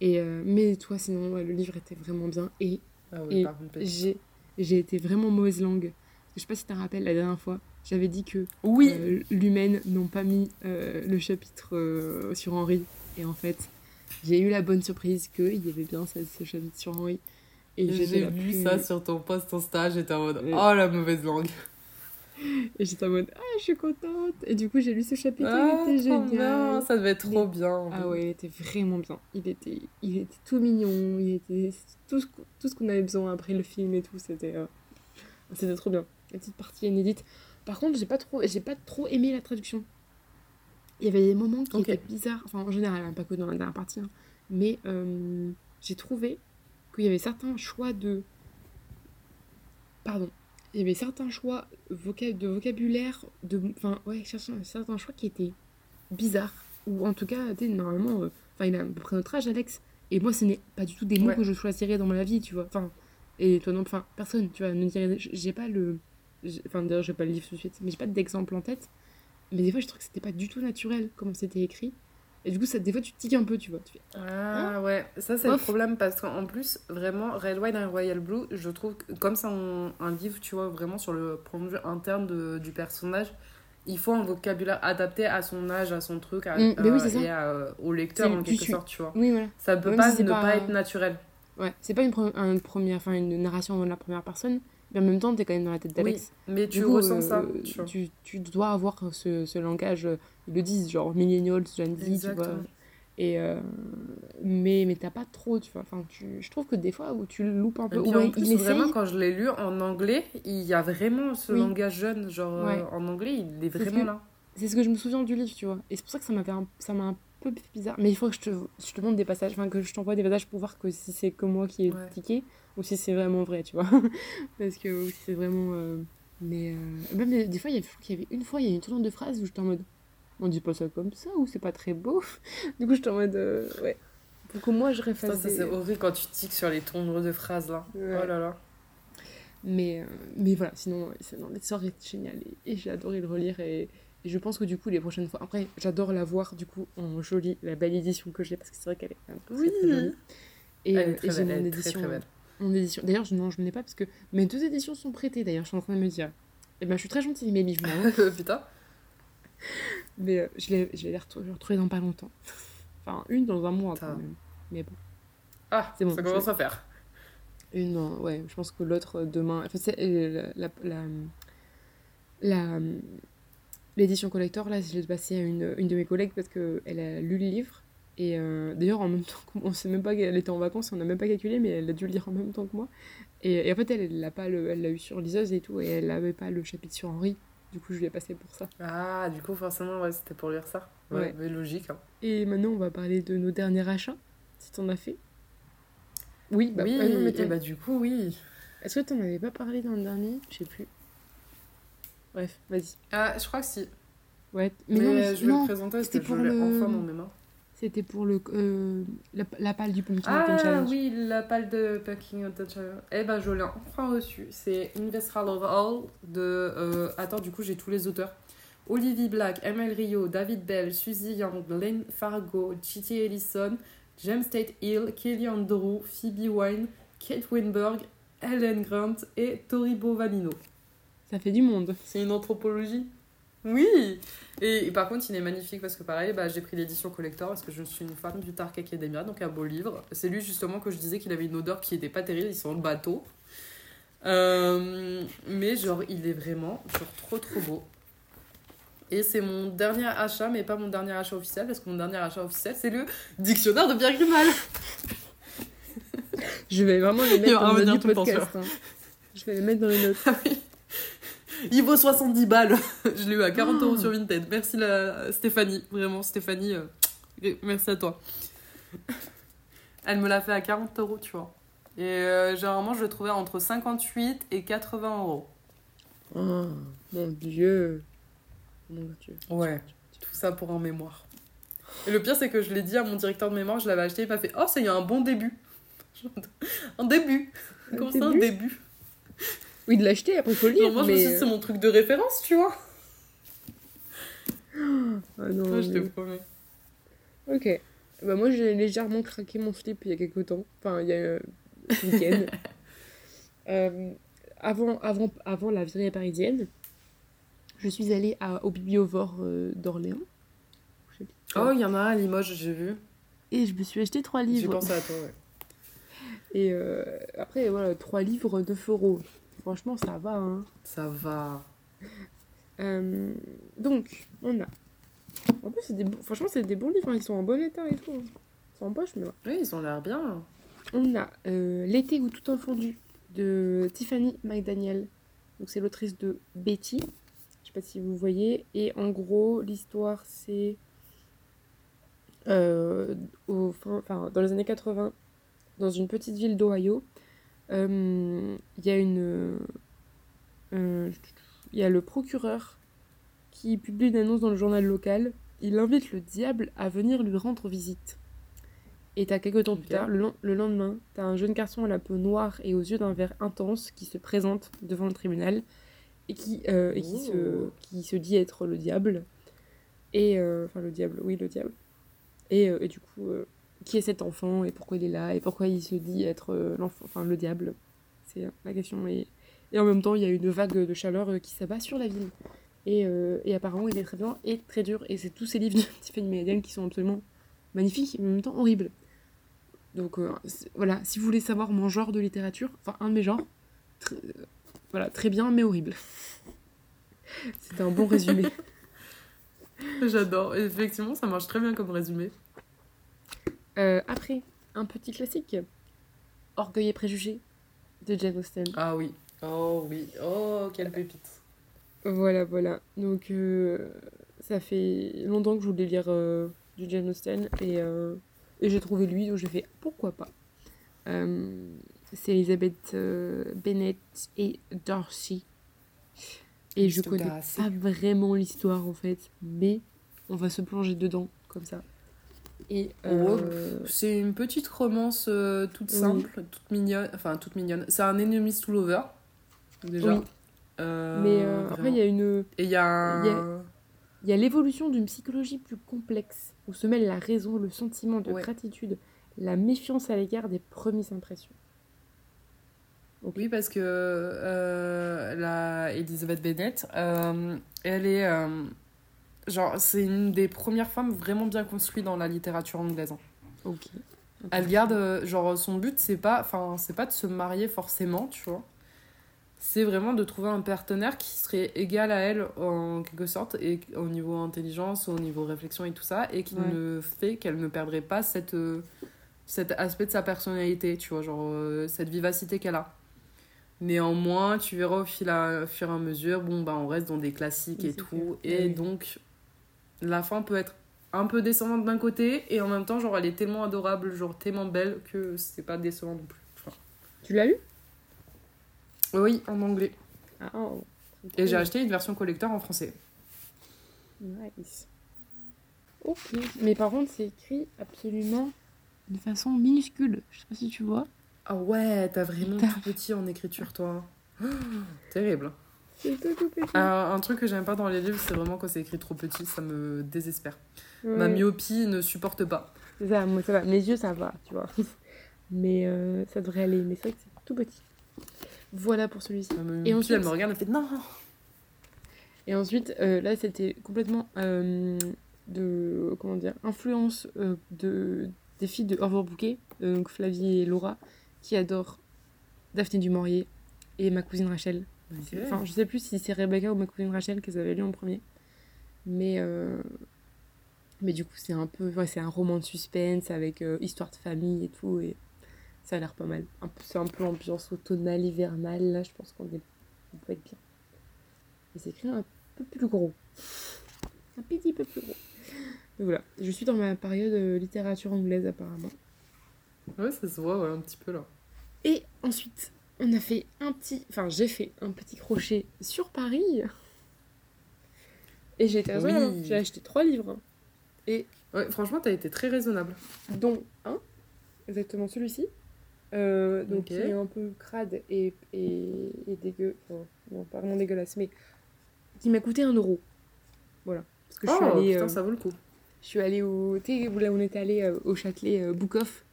Et, euh, mais toi, sinon, ouais, le livre était vraiment bien. Et
Ah oui,
Et j'ai j'ai été vraiment mauvaise langue. Je sais pas si tu te rappelles la dernière fois, j'avais dit que
Oui,
euh, l'humaine n'ont pas mis euh, le chapitre sur Henri. Et en fait, j'ai eu la bonne surprise qu'il y avait bien ce, ce chapitre sur Henri. Et
j'ai vu
plus-
ça sur ton post en stage, j'étais en mode
Ouais.
Oh la mauvaise langue.
Et j'étais en mode Ah, je suis contente. Et du coup, j'ai lu ce chapitre,
Ah,
il était génial.
bien, ça devait être trop bien.
Ah ouais, il était vraiment bien. Il était, il était tout mignon. Il était tout ce, qu'on- tout ce qu'on avait besoin après le film et tout. C'était, euh, c'était trop bien. La petite partie inédite. Par contre, j'ai pas trop, j'ai pas trop aimé la traduction. Il y avait des moments qui étaient bizarres. Enfin, en général, hein, pas que dans la dernière partie. hein. Mais euh, j'ai trouvé qu'il y avait certains choix de. Pardon. Il y avait certains choix voca- de vocabulaire, de, enfin, ouais, certains certains choix qui étaient bizarres. Ou en tout cas, tu normalement, euh, enfin, il a à peu près notre âge, Alex. Et moi, ce n'est pas du tout des mots
Ouais.
que je choisirais dans ma vie, tu vois. Enfin, et toi non, enfin, personne, tu vois, ne dirait. J'ai pas le. Enfin, d'ailleurs, j'ai pas le livre tout de suite, mais j'ai pas d'exemple en tête. Mais des fois, je trouve que c'était pas du tout naturel comment c'était écrit. Et du coup, ça, des fois, tu tiques un peu, tu vois. Tu fais,
Ah ouais, ça c'est le problème parce qu'en plus, vraiment, Red, White and Royal Blue, je trouve que comme c'est un, un livre, tu vois, vraiment sur le point de vue interne de- du personnage, il faut un vocabulaire adapté à son âge, à son truc, à,
Mm, mais oui,
et à, euh, au lecteur en quelque
su-
sorte, tu vois.
Oui, voilà.
Ça peut
Même
pas
si
ne
pas-
pas être naturel.
Ouais, c'est pas une, pre- une première, enfin, une narration de la première personne, mais en même temps, t'es quand même dans la tête
Oui,
d'Alex.
mais
Du
tu
coup,
ressens
euh,
ça, tu vois.
tu, tu dois avoir ce, ce langage, euh, ils le disent, genre millennials, Gen Z, tu vois. Et euh, mais mais t'as pas trop, tu vois. Enfin, tu, je trouve que des fois où tu le loupes un peu, ou
en plus,
il essaye.
vraiment, quand je l'ai lu en anglais, il y a vraiment ce
Oui.
langage jeune. Genre, euh, en anglais, il est vraiment là.
C'est ce que je me souviens du livre, tu vois. Et c'est pour ça que ça un- ça m'a peu bizarre. Mais il faut que je te, je te montre des passages, enfin que je t'envoie des passages pour voir que si c'est que moi qui ai
Ouais.
tiqué ou si c'est vraiment vrai, tu vois. *laughs* Parce que c'est vraiment. euh, Mais euh, même des, des fois, il y, avait une fois, il y a une tournure de phrase où j'étais en mode. On dit pas ça comme ça ou c'est pas très beau? *laughs* du coup, j'étais en mode. euh, ouais. Pour que moi je
Ça,
refasse.
ça,
des-
c'est horrible quand tu tiques sur les tournures de phrases là.
Ouais.
Oh là là.
Mais, euh, mais voilà, sinon, l'histoire est géniale et, et j'ai adoré le relire et, et je pense que du coup, les prochaines fois. Après, j'adore la voir du coup en jolie, la belle édition que j'ai parce que c'est vrai qu'elle est très,
Oui.
très jolie. Et, euh, et j'ai mon édition.
très belle.
mon édition. D'ailleurs, je, non, je ne l'ai pas parce que mes deux éditions sont prêtées d'ailleurs, je suis en train de me dire. Et ben, je suis très gentille, mes livres, hein. *laughs*
Putain.
mais euh, je, vais les retrouver, dans pas longtemps. Enfin, une dans un mois quand même. Mais bon.
Ah,
C'est bon,
ça commence à faire.
Une, ouais, je pense que l'autre euh, demain. Enfin, c'est euh, la. la, la, la- L'édition collector, là, je l'ai passé à une, une de mes collègues parce qu'elle a lu le livre. Et euh, d'ailleurs, en même *laughs* temps, on sait même pas qu'elle était en vacances, on n'a même pas calculé, mais elle a dû le lire en même temps que moi. Et, et en fait, elle l'a pas le- elle l'a eu sur liseuse et tout, et elle avait pas le chapitre sur Henri. Du coup, je lui ai passé pour ça.
Ah, du coup, forcément, ouais, c'était pour lire ça. Ouais,
Ouais.
mais logique. Hein.
Et maintenant, on va parler de nos derniers achats, si t'en as fait. Oui, bah,
oui,
ah non, mais
et bah du coup, oui.
Est-ce que t'en avais pas parlé dans le dernier? Je sais plus. Bref, vas-y.
Ah, je crois que si.
Ouais,
Mais,
mais, non, mais
je vais
non,
le présenter parce
c'était
que je
pour
l'ai
le-
enfin dans mes mains.
c'était pour le euh, la, la palle du Pumpkin
Ah
Challenge.
oui, la palle de of the Challenge. Eh ben, je l'ai enfin reçu. C'est Investral of All de. euh, Attends, du coup, j'ai tous les auteurs. Olivier Black, ML Rio, David Bell, Suzy Young, Lane Fargo, Chitty Ellison, James Tate Hill, Kelly Andrew, Phoebe Wine, Kate Winberg, Ellen Grant et Tori Bovanino.
Ça fait du monde.
C'est une anthropologie Oui et, et par contre, il est magnifique parce que pareil, bah, j'ai pris l'édition collector parce que je suis une fan du Dark Academia, donc un beau livre. C'est lui justement que je disais qu'il avait une odeur qui était pas terrible, ils sont le bateau. Euh, mais genre, il est vraiment genre, trop trop beau. Et c'est mon dernier achat, mais pas mon dernier achat officiel, parce que mon dernier achat officiel, c'est le dictionnaire de Pierre Grimal.
Je vais vraiment les
Il
mettre dans le
le
podcast. hein. Je vais les mettre dans les notes.
Ah. Il vaut 70 balles. *laughs* Je l'ai eu à 40 euros sur Vinted. Merci la... Stéphanie. Vraiment, Stéphanie, euh, merci à toi. Elle me l'a fait à 40 euros, tu vois. Et euh, généralement, je le trouvais entre 58 et 80 euros.
Oh, mon dieu. Mon dieu.
Ouais. Tout ça pour un mémoire. Et le pire, c'est que je l'ai dit à mon directeur de mémoire, je l'avais acheté, il m'a fait Oh, c'est un bon début. *laughs* Un début.
Un
Comment ça, un
début? Oui, de l'acheter, après il faut le lire.
Genre, Moi, je me
mais...
suis dit, c'est mon truc de référence, tu vois.
Ah non,
je te promets.
Ok. Bah moi j'ai légèrement craqué mon slip il y a quelques temps. Enfin il y a euh, ce week-end. *laughs* Euh, avant, avant, avant la virée parisienne, je suis allée à, au Bibliovore euh, d'Orléans. Je.
Oh, il y en a un à Limoges, j'ai vu.
Et je me suis acheté trois
J'ai
livres.
pensé à toi, ouais.
Et euh, après voilà, trois livres 9 euros. Franchement ça va hein.
Ça va.
Euh, donc, on a. En plus, c'est des bons- franchement, c'est des bons livres, hein, ils sont en bon état et tout. hein. Ils sont en poche, mais ouais.
Oui, ils ont l'air bien.
On a euh, L'été où tout enfondu de Tiffany McDaniel. Donc, c'est l'autrice de Betty. Je sais pas si vous voyez. Et en gros, l'histoire, c'est. euh, au fin- enfin, dans les années 80, dans une petite ville d'Ohio, il y a une. euh, il y a le procureur qui publie une annonce dans le journal local. Il invite le diable à venir lui rendre visite. Et t'as quelques temps plus tard, le, len- le lendemain, t'as un jeune garçon à la peau noire et aux yeux d'un verre intense qui se présente devant le tribunal et qui, euh, et qui, se,
Oh.
qui se dit être le diable. Et. euh, Enfin, le diable, oui, le diable. Et, euh, et du coup, euh, qui est cet enfant et pourquoi il est là et pourquoi il se dit être euh, l'enfant, enfin, le diable C'est euh, la question. Et, et en même temps, il y a une vague de chaleur euh, qui s'abat sur la ville. Et, et apparemment, il est très bien et très dur. Et c'est tous ces livres *laughs* de Tiffany Median qui sont absolument magnifiques mais en même temps horribles. Donc c'est- voilà, si vous voulez savoir mon genre de littérature, enfin un de mes genres, voilà, très bien mais horrible. *laughs* C'était un bon résumé. *laughs*
J'adore. Effectivement, ça marche très bien comme résumé.
Euh, après, un petit classique. Orgueil et préjugés de Jane Austen.
Ah oui. Oh oui. Oh, quelle pépite.
Voilà, voilà. Donc, euh, ça fait longtemps que je voulais lire euh, du Jane Austen et, euh, et j'ai trouvé lui, donc j'ai fait pourquoi pas. C'est Elizabeth euh, Bennet et Darcy. Et je connais pas vraiment l'histoire en fait, mais on va se plonger dedans comme ça. Et euh,
C'est une petite romance euh, toute
Oui.
simple, toute mignonne. Enfin, toute mignonne. C'est un enemies to lover. Déjà.
Oui.
Euh,
mais euh, après, il y a une.
Et il y a un.
il y a- Il y a l'évolution d'une psychologie plus complexe, où se mêlent la raison, le sentiment de
Ouais.
gratitude, la méfiance à l'égard des premières impressions.
Oui, parce que la Elizabeth Bennet, euh, elle est. genre, c'est une des premières femmes vraiment bien construites dans la littérature anglaise. hein.
Ok.
Elle garde, euh, genre, son but, c'est pas, enfin, c'est pas de se marier forcément, tu vois. C'est vraiment de trouver un partenaire qui serait égal à elle en quelque sorte, et au niveau intelligence, au niveau réflexion et tout ça, et qui
Ouais.
ne fait qu'elle ne perdrait pas cette, euh, cet aspect de sa personnalité, tu vois, genre euh, cette vivacité qu'elle a. Néanmoins, tu verras au fil à, au fur et à mesure, bon, bah, on reste dans des classiques et tout,
clair.
et
Oui.
donc la fin peut être un peu décevante d'un côté, et en même temps, genre, elle est tellement adorable, genre, tellement belle, que c'est pas décevant non plus. Enfin,
Tu l'as lu?
Oui, en anglais.
Ah, oh,
Et j'ai acheté une version collector en français.
Nice. Ok. Mais par contre, c'est écrit absolument de façon minuscule. Je sais pas si tu vois.
Ah ouais, t'as vraiment tout petit en écriture, toi. Oh, *gasps* terrible.
C'est tout, tout petit.
Un, un truc que j'aime pas dans les livres, c'est vraiment quand c'est écrit trop petit, ça me désespère. Ma myopie ne supporte pas.
Ça, moi ça va. Mes yeux, ça va, tu vois. *laughs* Mais euh, ça devrait aller. Mais c'est vrai que c'est tout petit. Voilà pour celui-ci. Et ensuite-
elle me regarde, elle fait non.
Et ensuite, euh, là, c'était complètement euh, de. Comment dire Influence euh, de, des filles de Overbooké, euh, donc Flavie et Laura, qui adorent Daphné du Maurier et ma cousine Rachel. Enfin, je sais plus si c'est Rebecca ou ma cousine Rachel qu'elles avaient lu en premier. Mais, euh, mais du coup, c'est un peu. Ouais, c'est un roman de suspense avec euh, histoire de famille et tout. Et ça a l'air pas mal. C'est un peu ambiance automnale, hivernale. Là, je pense qu'on est... on peut être bien. Et c'est écrit un peu plus gros. Un petit peu plus gros. Donc voilà. Je suis dans ma période euh, littérature anglaise, apparemment.
Ouais, ça se voit, ouais, un petit peu là.
Et ensuite, on a fait un petit. Enfin, j'ai fait un petit crochet sur Paris. Et j'ai été raisonnable, hein.
Oui.
J'ai acheté trois livres. Et
Ouais, franchement, t'as été très raisonnable.
dont un, exactement celui-ci. euh, donc
Ok.
qui est un peu crade et, et, et dégueu. Enfin, non, pas vraiment dégueulasse, mais qui m'a coûté un euro. Voilà. Parce que je
oh,
suis allée.
putain,
euh,
ça vaut le coup.
je suis allée au. Tu sais, là où on était allé euh, au Châtelet euh, Book Off.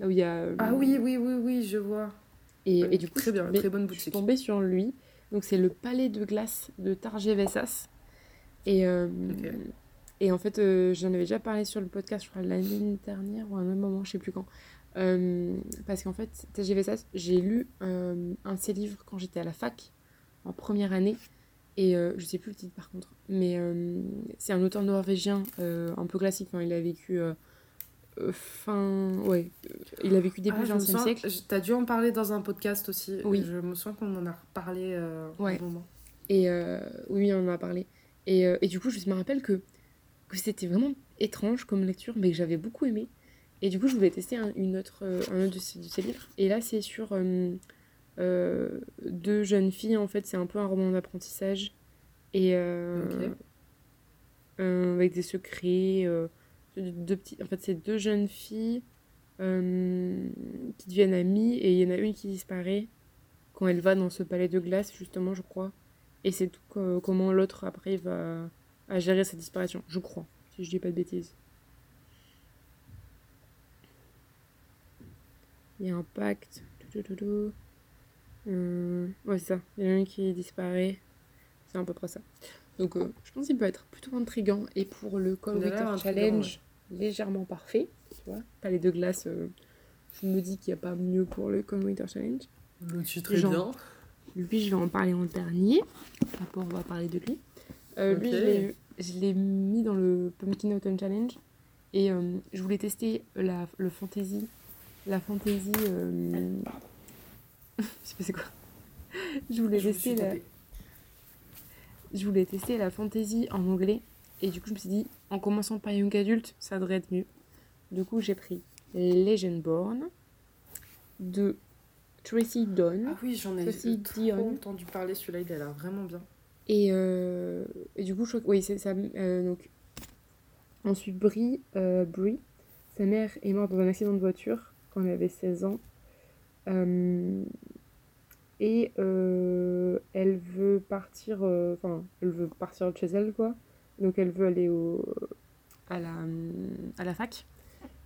Là où il y a.
Ah oui, oui, oui, oui, je vois.
Et,
Ouais,
et du coup,
très bien, très bonne
Je suis
boutique.
tombée sur lui. Donc, c'est le Palais de glace de Targevesas. Et, euh, et en fait, euh, j'en avais déjà parlé sur le podcast, je crois, l'année dernière ou à un autre moment, je sais plus quand. Euh, parce qu'en fait, Targevesas, j'ai lu un de ses livres quand j'étais à la fac, en première année. Et je sais plus le titre par contre. Mais c'est un auteur norvégien un peu classique. Enfin, il a vécu. Fin. Ouais. il a vécu début
Ah,
du
je me
20e
sens-
siècle.
T'as dû en parler dans un podcast aussi.
Oui.
Je me souviens qu'on en a reparlé euh,
Ouais.
un moment.
Et euh, oui, on en a parlé. Et, euh, et du coup, je me rappelle que, que c'était vraiment étrange comme lecture, mais que j'avais beaucoup aimé. Et du coup, je voulais tester un, une autre, euh, un autre de ces, de ces livres. Et là, c'est sur deux jeunes filles. En fait, c'est un peu un roman d'apprentissage. Et avec des secrets. Euh, deux en fait, c'est deux jeunes filles euh, qui deviennent amies. Et il y en a une qui disparaît quand elle va dans ce palais de glace, justement, je crois. Et c'est tout co- comment l'autre après va à gérer sa disparition, je crois, si je dis pas de bêtises. Il y a un pacte. Euh, ouais, c'est ça. Il y en a un qui disparaît. C'est à peu près ça. Donc, euh, je pense qu'il peut être plutôt intriguant. Et pour le Call Challenge, légèrement parfait. Tu vois, palais de glace. euh, je me dis qu'il n'y a pas mieux pour le Call Challenge.
Le tu très
Genre.
bien.
Lui, je vais en parler en dernier. Après, on va parler de lui. Euh, Lui, je l'ai- mis dans le Pumpkin Autumn Challenge. Et euh, je voulais tester la, le fantasy. La fantasy. euh, *laughs* je sais pas c'est quoi. *laughs* Je voulais
Je
tester la,
tapée.
Je voulais tester la fantasy en anglais. Et du coup, je me suis dit, en commençant par Young Adult, ça devrait être mieux. Du coup, j'ai pris Legendborn de Tracy Donn.
Ah oui, j'en ai trop
Dion.
entendu parler. Celui-là, il a l'air vraiment bien.
Et, euh, et du coup, je crois que oui, c'est ça. euh, donc, ensuite, Brie, euh, Brie, sa mère est morte dans un accident de voiture quand elle avait 16 ans. Et euh, elle veut partir, euh, enfin, elle veut partir de chez elle, quoi. Donc, elle veut aller au, à, la, à la fac.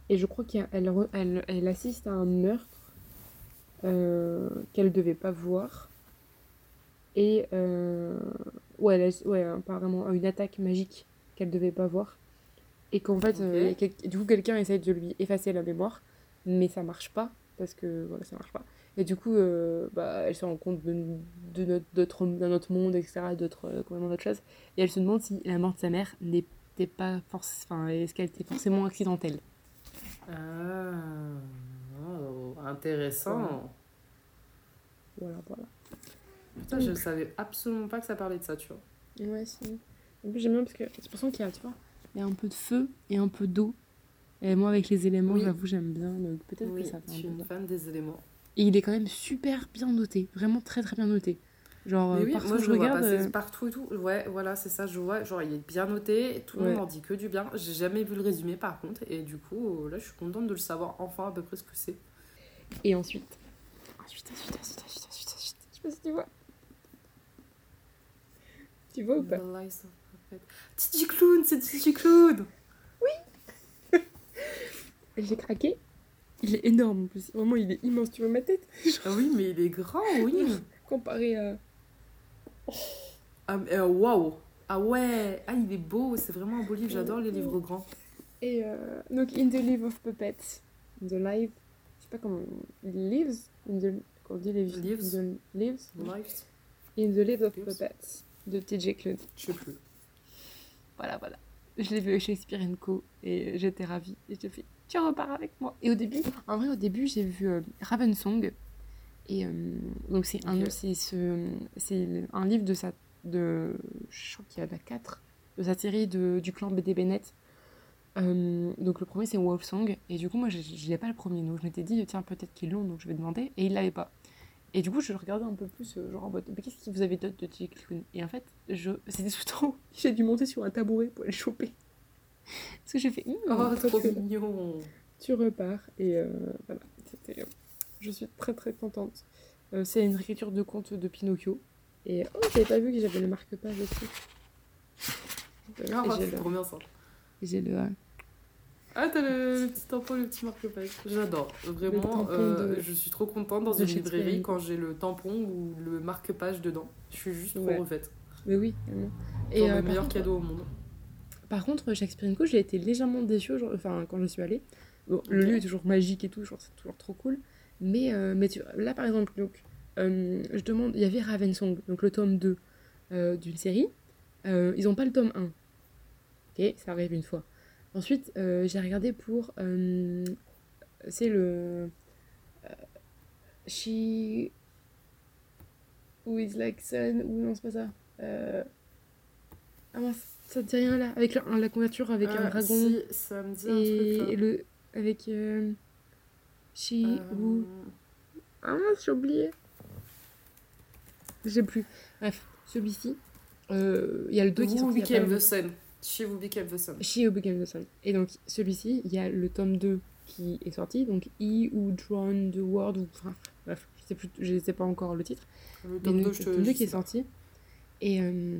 Et je crois qu'elle elle, elle, assiste à un meurtre euh, qu'elle devait pas voir. Et euh, ouais, elle ouais, apparemment une attaque magique qu'elle devait pas voir. Et qu'en fait, quel- du coup, quelqu'un essaye de lui effacer la mémoire. mais ça marche pas, parce que voilà, ça marche pas. Et du coup, euh, bah, elle se rend compte de, de notre, d'un autre monde, etc., d'autres, euh, complètement d'autres choses. Et elle se demande si la mort de sa mère n'était pas forcément. Est-ce qu'elle était forcément accidentelle
Ah, oh, intéressant.
Voilà, voilà.
Putain, je savais absolument pas que ça parlait de ça, tu vois.
Ouais, si. En plus, j'aime bien parce que c'est pour ça qu'il y a, tu vois, il y a un peu de feu et un peu d'eau. Et moi, avec les éléments,
Oui.
j'avoue, j'aime bien. Donc peut-être
Oui,
que ça
je suis
un
une fan des éléments.
Et il est quand même super bien noté. Vraiment très très bien noté. Genre, euh,
oui,
partout
moi je
je
le vois
regarde.
passer
euh,
partout et tout. Ouais, voilà, c'est ça, je vois. Genre, il est bien noté, tout le
Ouais.
monde en dit que du bien. J'ai jamais vu le résumé par contre, et du coup, là, je suis contente de le savoir enfin à peu près ce que c'est.
Et ensuite? Ensuite, ensuite, ensuite, ensuite, ensuite, ensuite. Je sais pas si tu vois. Tu vois ou pas?
Titi Clown, c'est Titi Clown *laughs*
J'ai craqué. Il est énorme en plus. Vraiment, il est immense. Tu vois ma tête? *laughs*
Ah oui, mais il est grand, oui. *laughs*
Comparé à.
Ah, euh, waouh Ah ouais Ah, il est beau, c'est vraiment un beau livre, j'adore les livres grands.
Et euh, donc, In the Live of Puppets. In the Live. Je sais pas comment. Lives? In the. Quand on dit les
Lives.
In the Lives?
Lives
In the Lives of. Puppets. De T.J. Klune.
Je sais plus.
Voilà, voilà. Je l'ai vu chez Shakespeare Co. Et j'étais ravie. Et je fais, tu repars avec moi. Et au début, en vrai, au début, j'ai vu euh, Ravensong. Et euh, donc, c'est un, c'est ce, c'est un livre de sa. De, je crois qu'il y en a quatre. De sa série de, du clan BD Bennett. Euh, donc, le premier, c'est Wolfsong. Et du coup, moi, je je l'ai pas le premier. Donc, je m'étais dit, tiens, peut-être qu'ils l'ont. Donc, je vais demander. Et il l'avait pas. Et du coup, je regardais un peu plus, euh, genre en mode, mais qu'est-ce que vous avez d'autre de. Klune Et en fait, je... c'était le temps, *laughs* j'ai dû monter sur un tabouret pour aller choper. Parce que j'ai fait, Hum,
Oh, trop
tu,
mignon
tu repars. Et euh, voilà, c'était, euh, je suis très très contente. Euh, c'est une réécriture de conte de Pinocchio. Et oh, j'avais pas vu que j'avais le marque-page aussi. Euh,
Ah, c'est
le,
trop bien ça.
j'ai le, euh,
Ah, t'as le, le petit tampon, le petit marque-page. J'adore. Vraiment, euh,
de-
je suis trop contente dans
de
une librairie quand j'ai le tampon ou le marque-page dedans. Je suis juste trop
Ouais.
refaite.
mais oui, vraiment.
Et
euh,
le
par
meilleur
contre-
cadeau au monde.
Par contre, Shakespeare Co, j'ai été légèrement déçue genre- enfin, quand je suis allée. Bon, le lieu est toujours magique et tout, genre, c'est toujours trop cool. Mais, euh, mais tu- là, par exemple, donc, euh, je demande, il y avait Ravensong, donc le tome 2 euh, d'une série. Ils n'ont pas le tome 1. Ok, ça arrive une fois. Ensuite, j'ai regardé pour. c'est le. She. Who is like sun. Ou non, c'est pas ça. Ah mince, ça te dit rien là Avec la, la couverture avec un
Ah,
dragon.
Si, ça me dit un
et,
truc. là.
et le. Avec. euh, She.
Euh,
Who. Ah j'ai oublié. Je sais plus. Bref, celui-ci. euh, Il y a le 2 qui pas
became the sun. She who became the sun.
She Who Became the Sun. Et donc, celui-ci, il y a le tome 2 qui est sorti. Donc, He Who Drawn the World. Ou, enfin, bref, je sais, plus, je sais pas encore le titre.
Le
Mais
tome
le
2, je te
tome 2
je
qui est
pas.
sorti. Et, euh,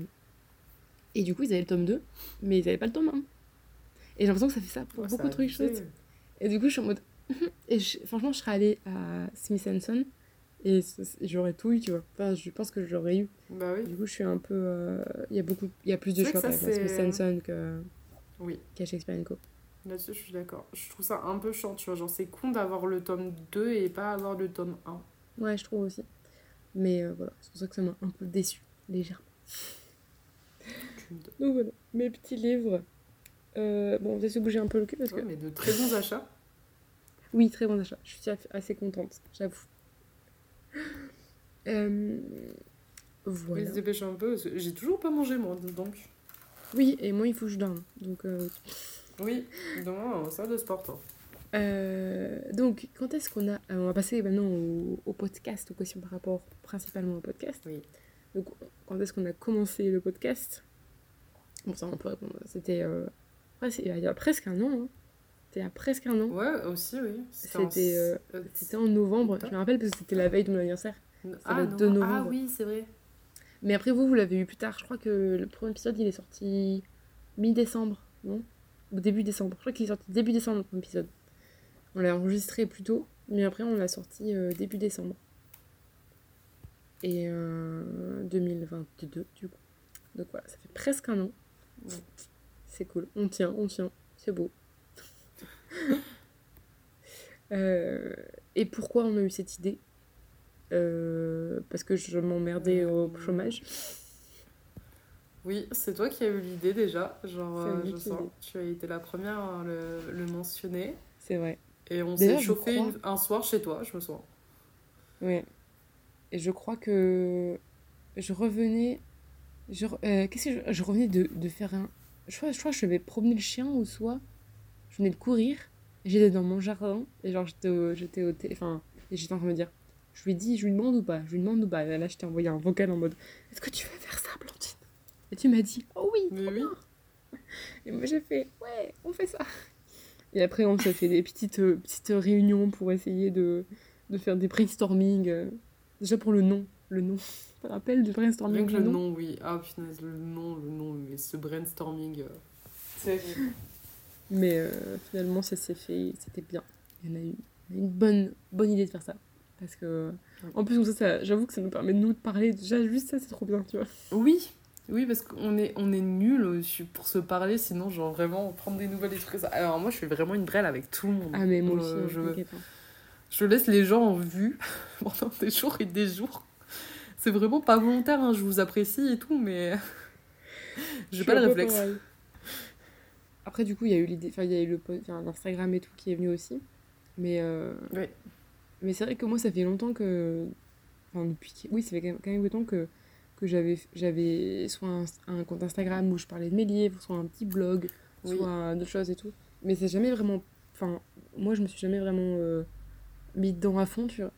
et du coup, ils avaient le tome 2, mais ils avaient pas le tome 1. Et j'ai l'impression que ça fait ça pour beaucoup de trucs. Et du coup, je suis en mode. *laughs* et je- franchement, je serais allée à Smith Son et j'aurais tout eu, tu vois. Enfin, je pense que j'aurais eu.
Bah oui.
Du coup, je suis un peu. euh, Il y a beaucoup. Il y a plus de choix la
c'est-
Smith Son que-
Oui.
qu'à Shakespeare Co.
Là-dessus, je suis d'accord. Je trouve ça un peu chiant, tu vois. Genre, c'est con d'avoir le tome 2 et pas avoir le tome 1.
Ouais, je trouve aussi. Mais euh, voilà, c'est pour ça que ça m'a un peu déçu, légèrement. Donc voilà, mes petits livres. Euh, bon, on va se bouger un peu le cul parce que.
Ouais, mais de très bons achats.
Oui, très bon achat. Je suis assez contente, j'avoue. Euh, Voilà.
va se dépêcher un peu. que J'ai toujours pas mangé, moi, donc.
Oui, et moi, il faut que je dorme. Donc, euh,
Oui, demain, ça de sport. hein.
euh, donc quand est-ce qu'on a. euh, on va passer maintenant au, au podcast, aux questions par rapport principalement au podcast.
Oui.
Donc, quand est-ce qu'on a commencé le podcast? Bon, ça, on peut répondre. C'était. euh, ouais, il y a presque un an. hein. C'était il y a presque un an.
Ouais, aussi, oui. en-
C'était, euh,
euh,
C'était en novembre. Je me rappelle parce que c'était la veille de mon anniversaire.
ah,
le. 2
ah
novembre.
oui, c'est vrai.
Mais après, vous, vous l'avez eu plus tard. Je crois que le premier épisode, il est sorti mi-décembre, non? Ou début décembre. Je crois qu'il est sorti début décembre, le premier épisode. On l'a enregistré plus tôt, mais après, on l'a sorti euh, début décembre. Et euh, 2022, du coup. Donc voilà, ça fait presque un an.
Ouais.
C'est cool. On tient, on tient. C'est beau. *laughs* Euh, et pourquoi on a eu cette idée Euh, Parce que je m'emmerdais au
Euh,
chômage.
Oui, c'est toi qui as eu l'idée déjà. Genre, je sens. Tu as été la première à le, le mentionner.
C'est vrai.
Et on s'est chauffé
crois-
une- un soir chez toi, je me souviens.
Ouais. Et je crois que je revenais. Je, euh, qu'est-ce que je, je revenais de, de faire un. Je crois, je crois que je vais promener le chien ou soit je venais de courir. J'étais dans mon jardin et genre j'étais au, j'étais au té- enfin et j'étais en train de me dire je lui dis je lui demande ou pas je lui demande ou pas et là je t'ai envoyé un vocal en mode est-ce que tu veux faire ça Blandine? Et tu m'as dit oh oui trop
oui.
bien. et moi j'ai fait ouais on fait ça et après on s'est fait des petites euh, petites réunions pour essayer de de faire des brainstorming euh, déjà pour le nom le nom *laughs* tu te rappelles du brainstorming
Rien que
du
le
nom
nom, oui. Ah punaise, le nom, le nom, mais ce brainstorming. euh.
Mais euh, finalement, ça s'est fait, c'était bien. Il y en a eu une bonne, bonne idée de faire ça. Parce que, en plus, comme ça, ça- j'avoue que ça nous permet de nous de parler. Déjà, juste ça, c'est trop bien, tu vois.
Oui, oui, parce qu'on est, on est nuls pour se parler, sinon, genre vraiment prendre des nouvelles ça. Alors, moi, je suis vraiment une brêle avec tout le monde.
Ah, mais moi
Euh,
aussi, hein,
je,
hein.
je laisse les gens en vue *laughs* pendant des jours et des jours. C'est vraiment pas volontaire, hein, je vous apprécie et tout, mais *laughs* j'ai pas le réflexe.
pareil. Après, du coup, il y a eu l'idée, enfin, il y a eu le po- enfin, l'Instagram et tout qui est venu aussi. Mais, euh,
Ouais.
mais c'est vrai que moi, ça fait longtemps que. Enfin, depuis. Oui, ça fait quand même, quand même longtemps que, que j'avais, j'avais soit un, un compte Instagram où je parlais de mes livres, soit un petit blog,
Oui.
soit d'autres choses et tout. Mais c'est jamais vraiment. Enfin, moi, je me suis jamais vraiment euh, mis dedans à fond, tu vois.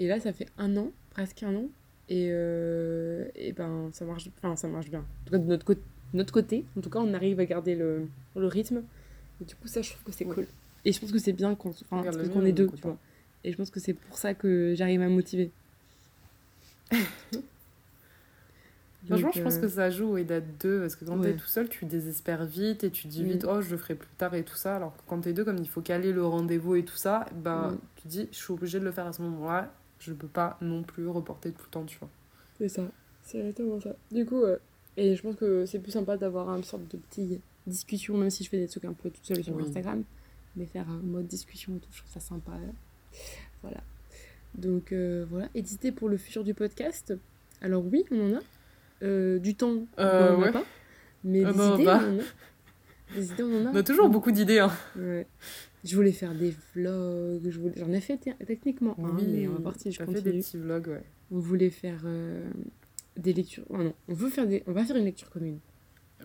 Et là, ça fait un an, presque un an. Et, euh, et ben, ça marche, enfin, ça marche bien. En tout cas, de notre, côté notre côté, en tout cas, on arrive à garder le, le rythme. Et du coup, ça, je trouve que c'est
Ouais.
cool. Et je pense que c'est bien qu'on enfin,
mien,
est deux, tu vois. Et je pense que c'est pour ça que j'arrive à me motiver. *laughs*
Franchement, je pense
euh,
que ça joue et d'être deux, parce que quand
Ouais.
t'es tout seul, tu désespères vite et tu te dis
Mm.
vite, oh, je le ferai plus tard et tout ça. Alors que quand t'es deux, comme il faut caler le rendez-vous et tout ça, ben,
Mm.
tu te dis, je suis obligée de le faire à ce moment-là. Je peux pas non plus reporter tout le temps, tu vois.
C'est ça, c'est exactement ça. Du coup, euh, et je pense que c'est plus sympa d'avoir une sorte de petite discussion, même si je fais des trucs un peu toute seule sur
Oui.
Instagram, mais faire un mode discussion et tout, je trouve ça sympa. Voilà. Donc euh, voilà, édité pour le futur du podcast. Alors oui, on en a. Euh, du temps, on en a
ouais.
pas. Mais
Euh,
des idées,
bah.
on en a. Des idées, on en a.
On a toujours beaucoup d'idées, hein.
Ouais. Je voulais faire des vlogs, je voulais... j'en ai fait te- techniquement un, mais on va voir si je
t'as fait des
continue.
petits vlogs, ouais.
On voulait faire euh, des lectures. Oh non, on veut faire des. On va faire une lecture commune.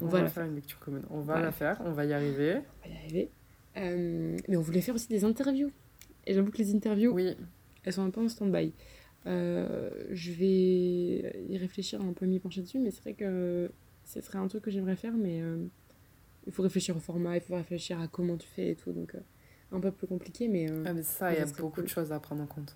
On,
va
faire une lecture commune. On va
Voilà.
la faire, on va y arriver.
On va y arriver. Euh, mais on voulait faire aussi des interviews. Et j'avoue que les interviews,
Oui,
elles sont un peu en stand-by. Euh, je vais y réfléchir, un peu m'y pencher dessus, mais c'est vrai que ce serait un truc que j'aimerais faire, mais il faut réfléchir au format, il faut réfléchir à comment tu fais et tout, donc un peu plus compliqué, mais, euh,
ah, mais ça, il y a beaucoup
cool.
de choses à prendre en compte.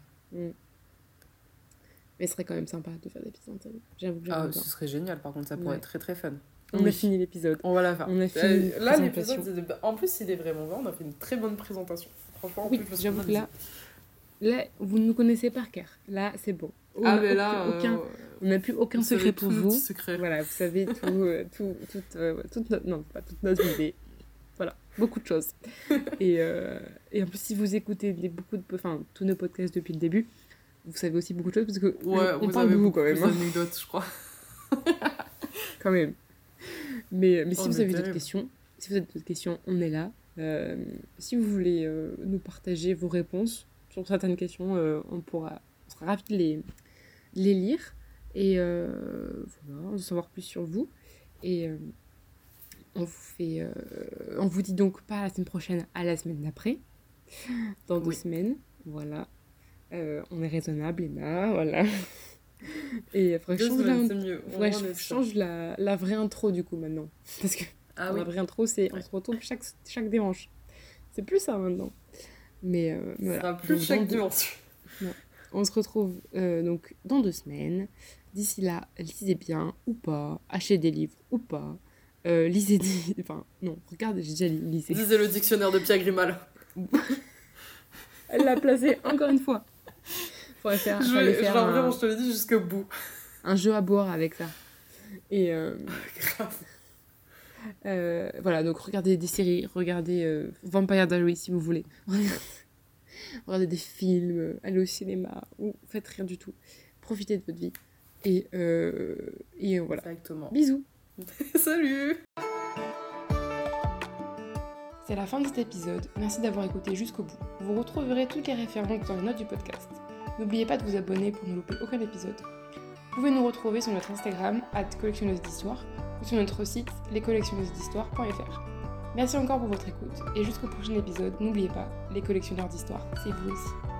mais ce serait quand même sympa de faire des petites interviews. J'avoue que
Ah, ce serait génial, par contre, ça pourrait
Ouais.
être très très fun.
On a
Oui.
fini l'épisode.
On va la faire.
On a fini
Euh, là, l'épisode, en plus, il est vraiment bien. On a fait une très bonne présentation. Franchement, en
Oui,
plus,
j'avoue que là, là, vous nous connaissez par cœur. Là, c'est bon. On
Ah,
n'a
mais là,
aucun,
euh,
on n'a plus aucun secret pour vous.
secrets.
Voilà, vous savez tout, euh, tout toute, euh, toute notre, non, pas toute notre idée. Beaucoup de choses. *laughs* et, euh, et en plus, si vous écoutez les- beaucoup de, enfin, tous nos podcasts depuis le début, vous savez aussi beaucoup de choses parce que
Ouais,
on
vous
parle
avez
de vous quand même.
plus
hein,
d'anecdotes, je crois. *laughs*
quand même. Mais, mais si
Oh,
vous
mais
avez d'autres questions, si vous avez d'autres questions, on est là. Euh, si vous voulez euh, nous partager vos réponses sur certaines questions, euh, on pourra, on sera ravis de les, les lire et voilà, en savoir plus sur vous. Et on vous fait, euh, on vous dit donc pas la semaine prochaine, à la semaine d'après, dans deux semaines. Voilà, Euh, on est raisonnable, Emma. Voilà. *laughs* Et faudrait que change la-
semaines, mieux.
faudrait que change la, la vraie intro du coup maintenant. *laughs* Parce que
Ah oui.
la vraie intro, c'est on
Ouais.
se retrouve chaque, chaque dimanche. C'est plus ça maintenant. Mais, euh, voilà.
sera plus
Donc,
chaque
deux-
dimanche.
On se retrouve euh, donc dans deux semaines. D'ici là, lisez bien ou pas, achetez des livres ou pas. Euh, lisez. *laughs* Enfin, non, regardez, j'ai déjà lu, lisez.
Lisez le dictionnaire de Pierre Grimal.
Elle l'a placé encore une fois. Faudrait faire,
Je vais-
faire
genre
un,
vraiment, je te l'ai dit jusqu'au bout.
un jeu à boire avec ça. Et euh, *laughs*
Grave.
euh, voilà, donc regardez des séries, regardez euh, Vampire Diaries si vous voulez. *laughs* regardez des films, allez au cinéma, ou faites rien du tout. Profitez de votre vie. Et, euh, et voilà.
Exactement.
Bisous *laughs*
Salut
C'est la fin de cet épisode. Merci d'avoir écouté jusqu'au bout. Vous retrouverez toutes les références dans les notes du podcast. N'oubliez pas de vous abonner pour ne louper aucun épisode. Vous pouvez nous retrouver sur notre Instagram, collectionneuse d'histoire, ou sur notre site, lescollectionneuses-d'histoire.fr. Merci encore pour votre écoute, et jusqu'au prochain épisode, n'oubliez pas, les collectionneurs d'histoire, c'est vous aussi.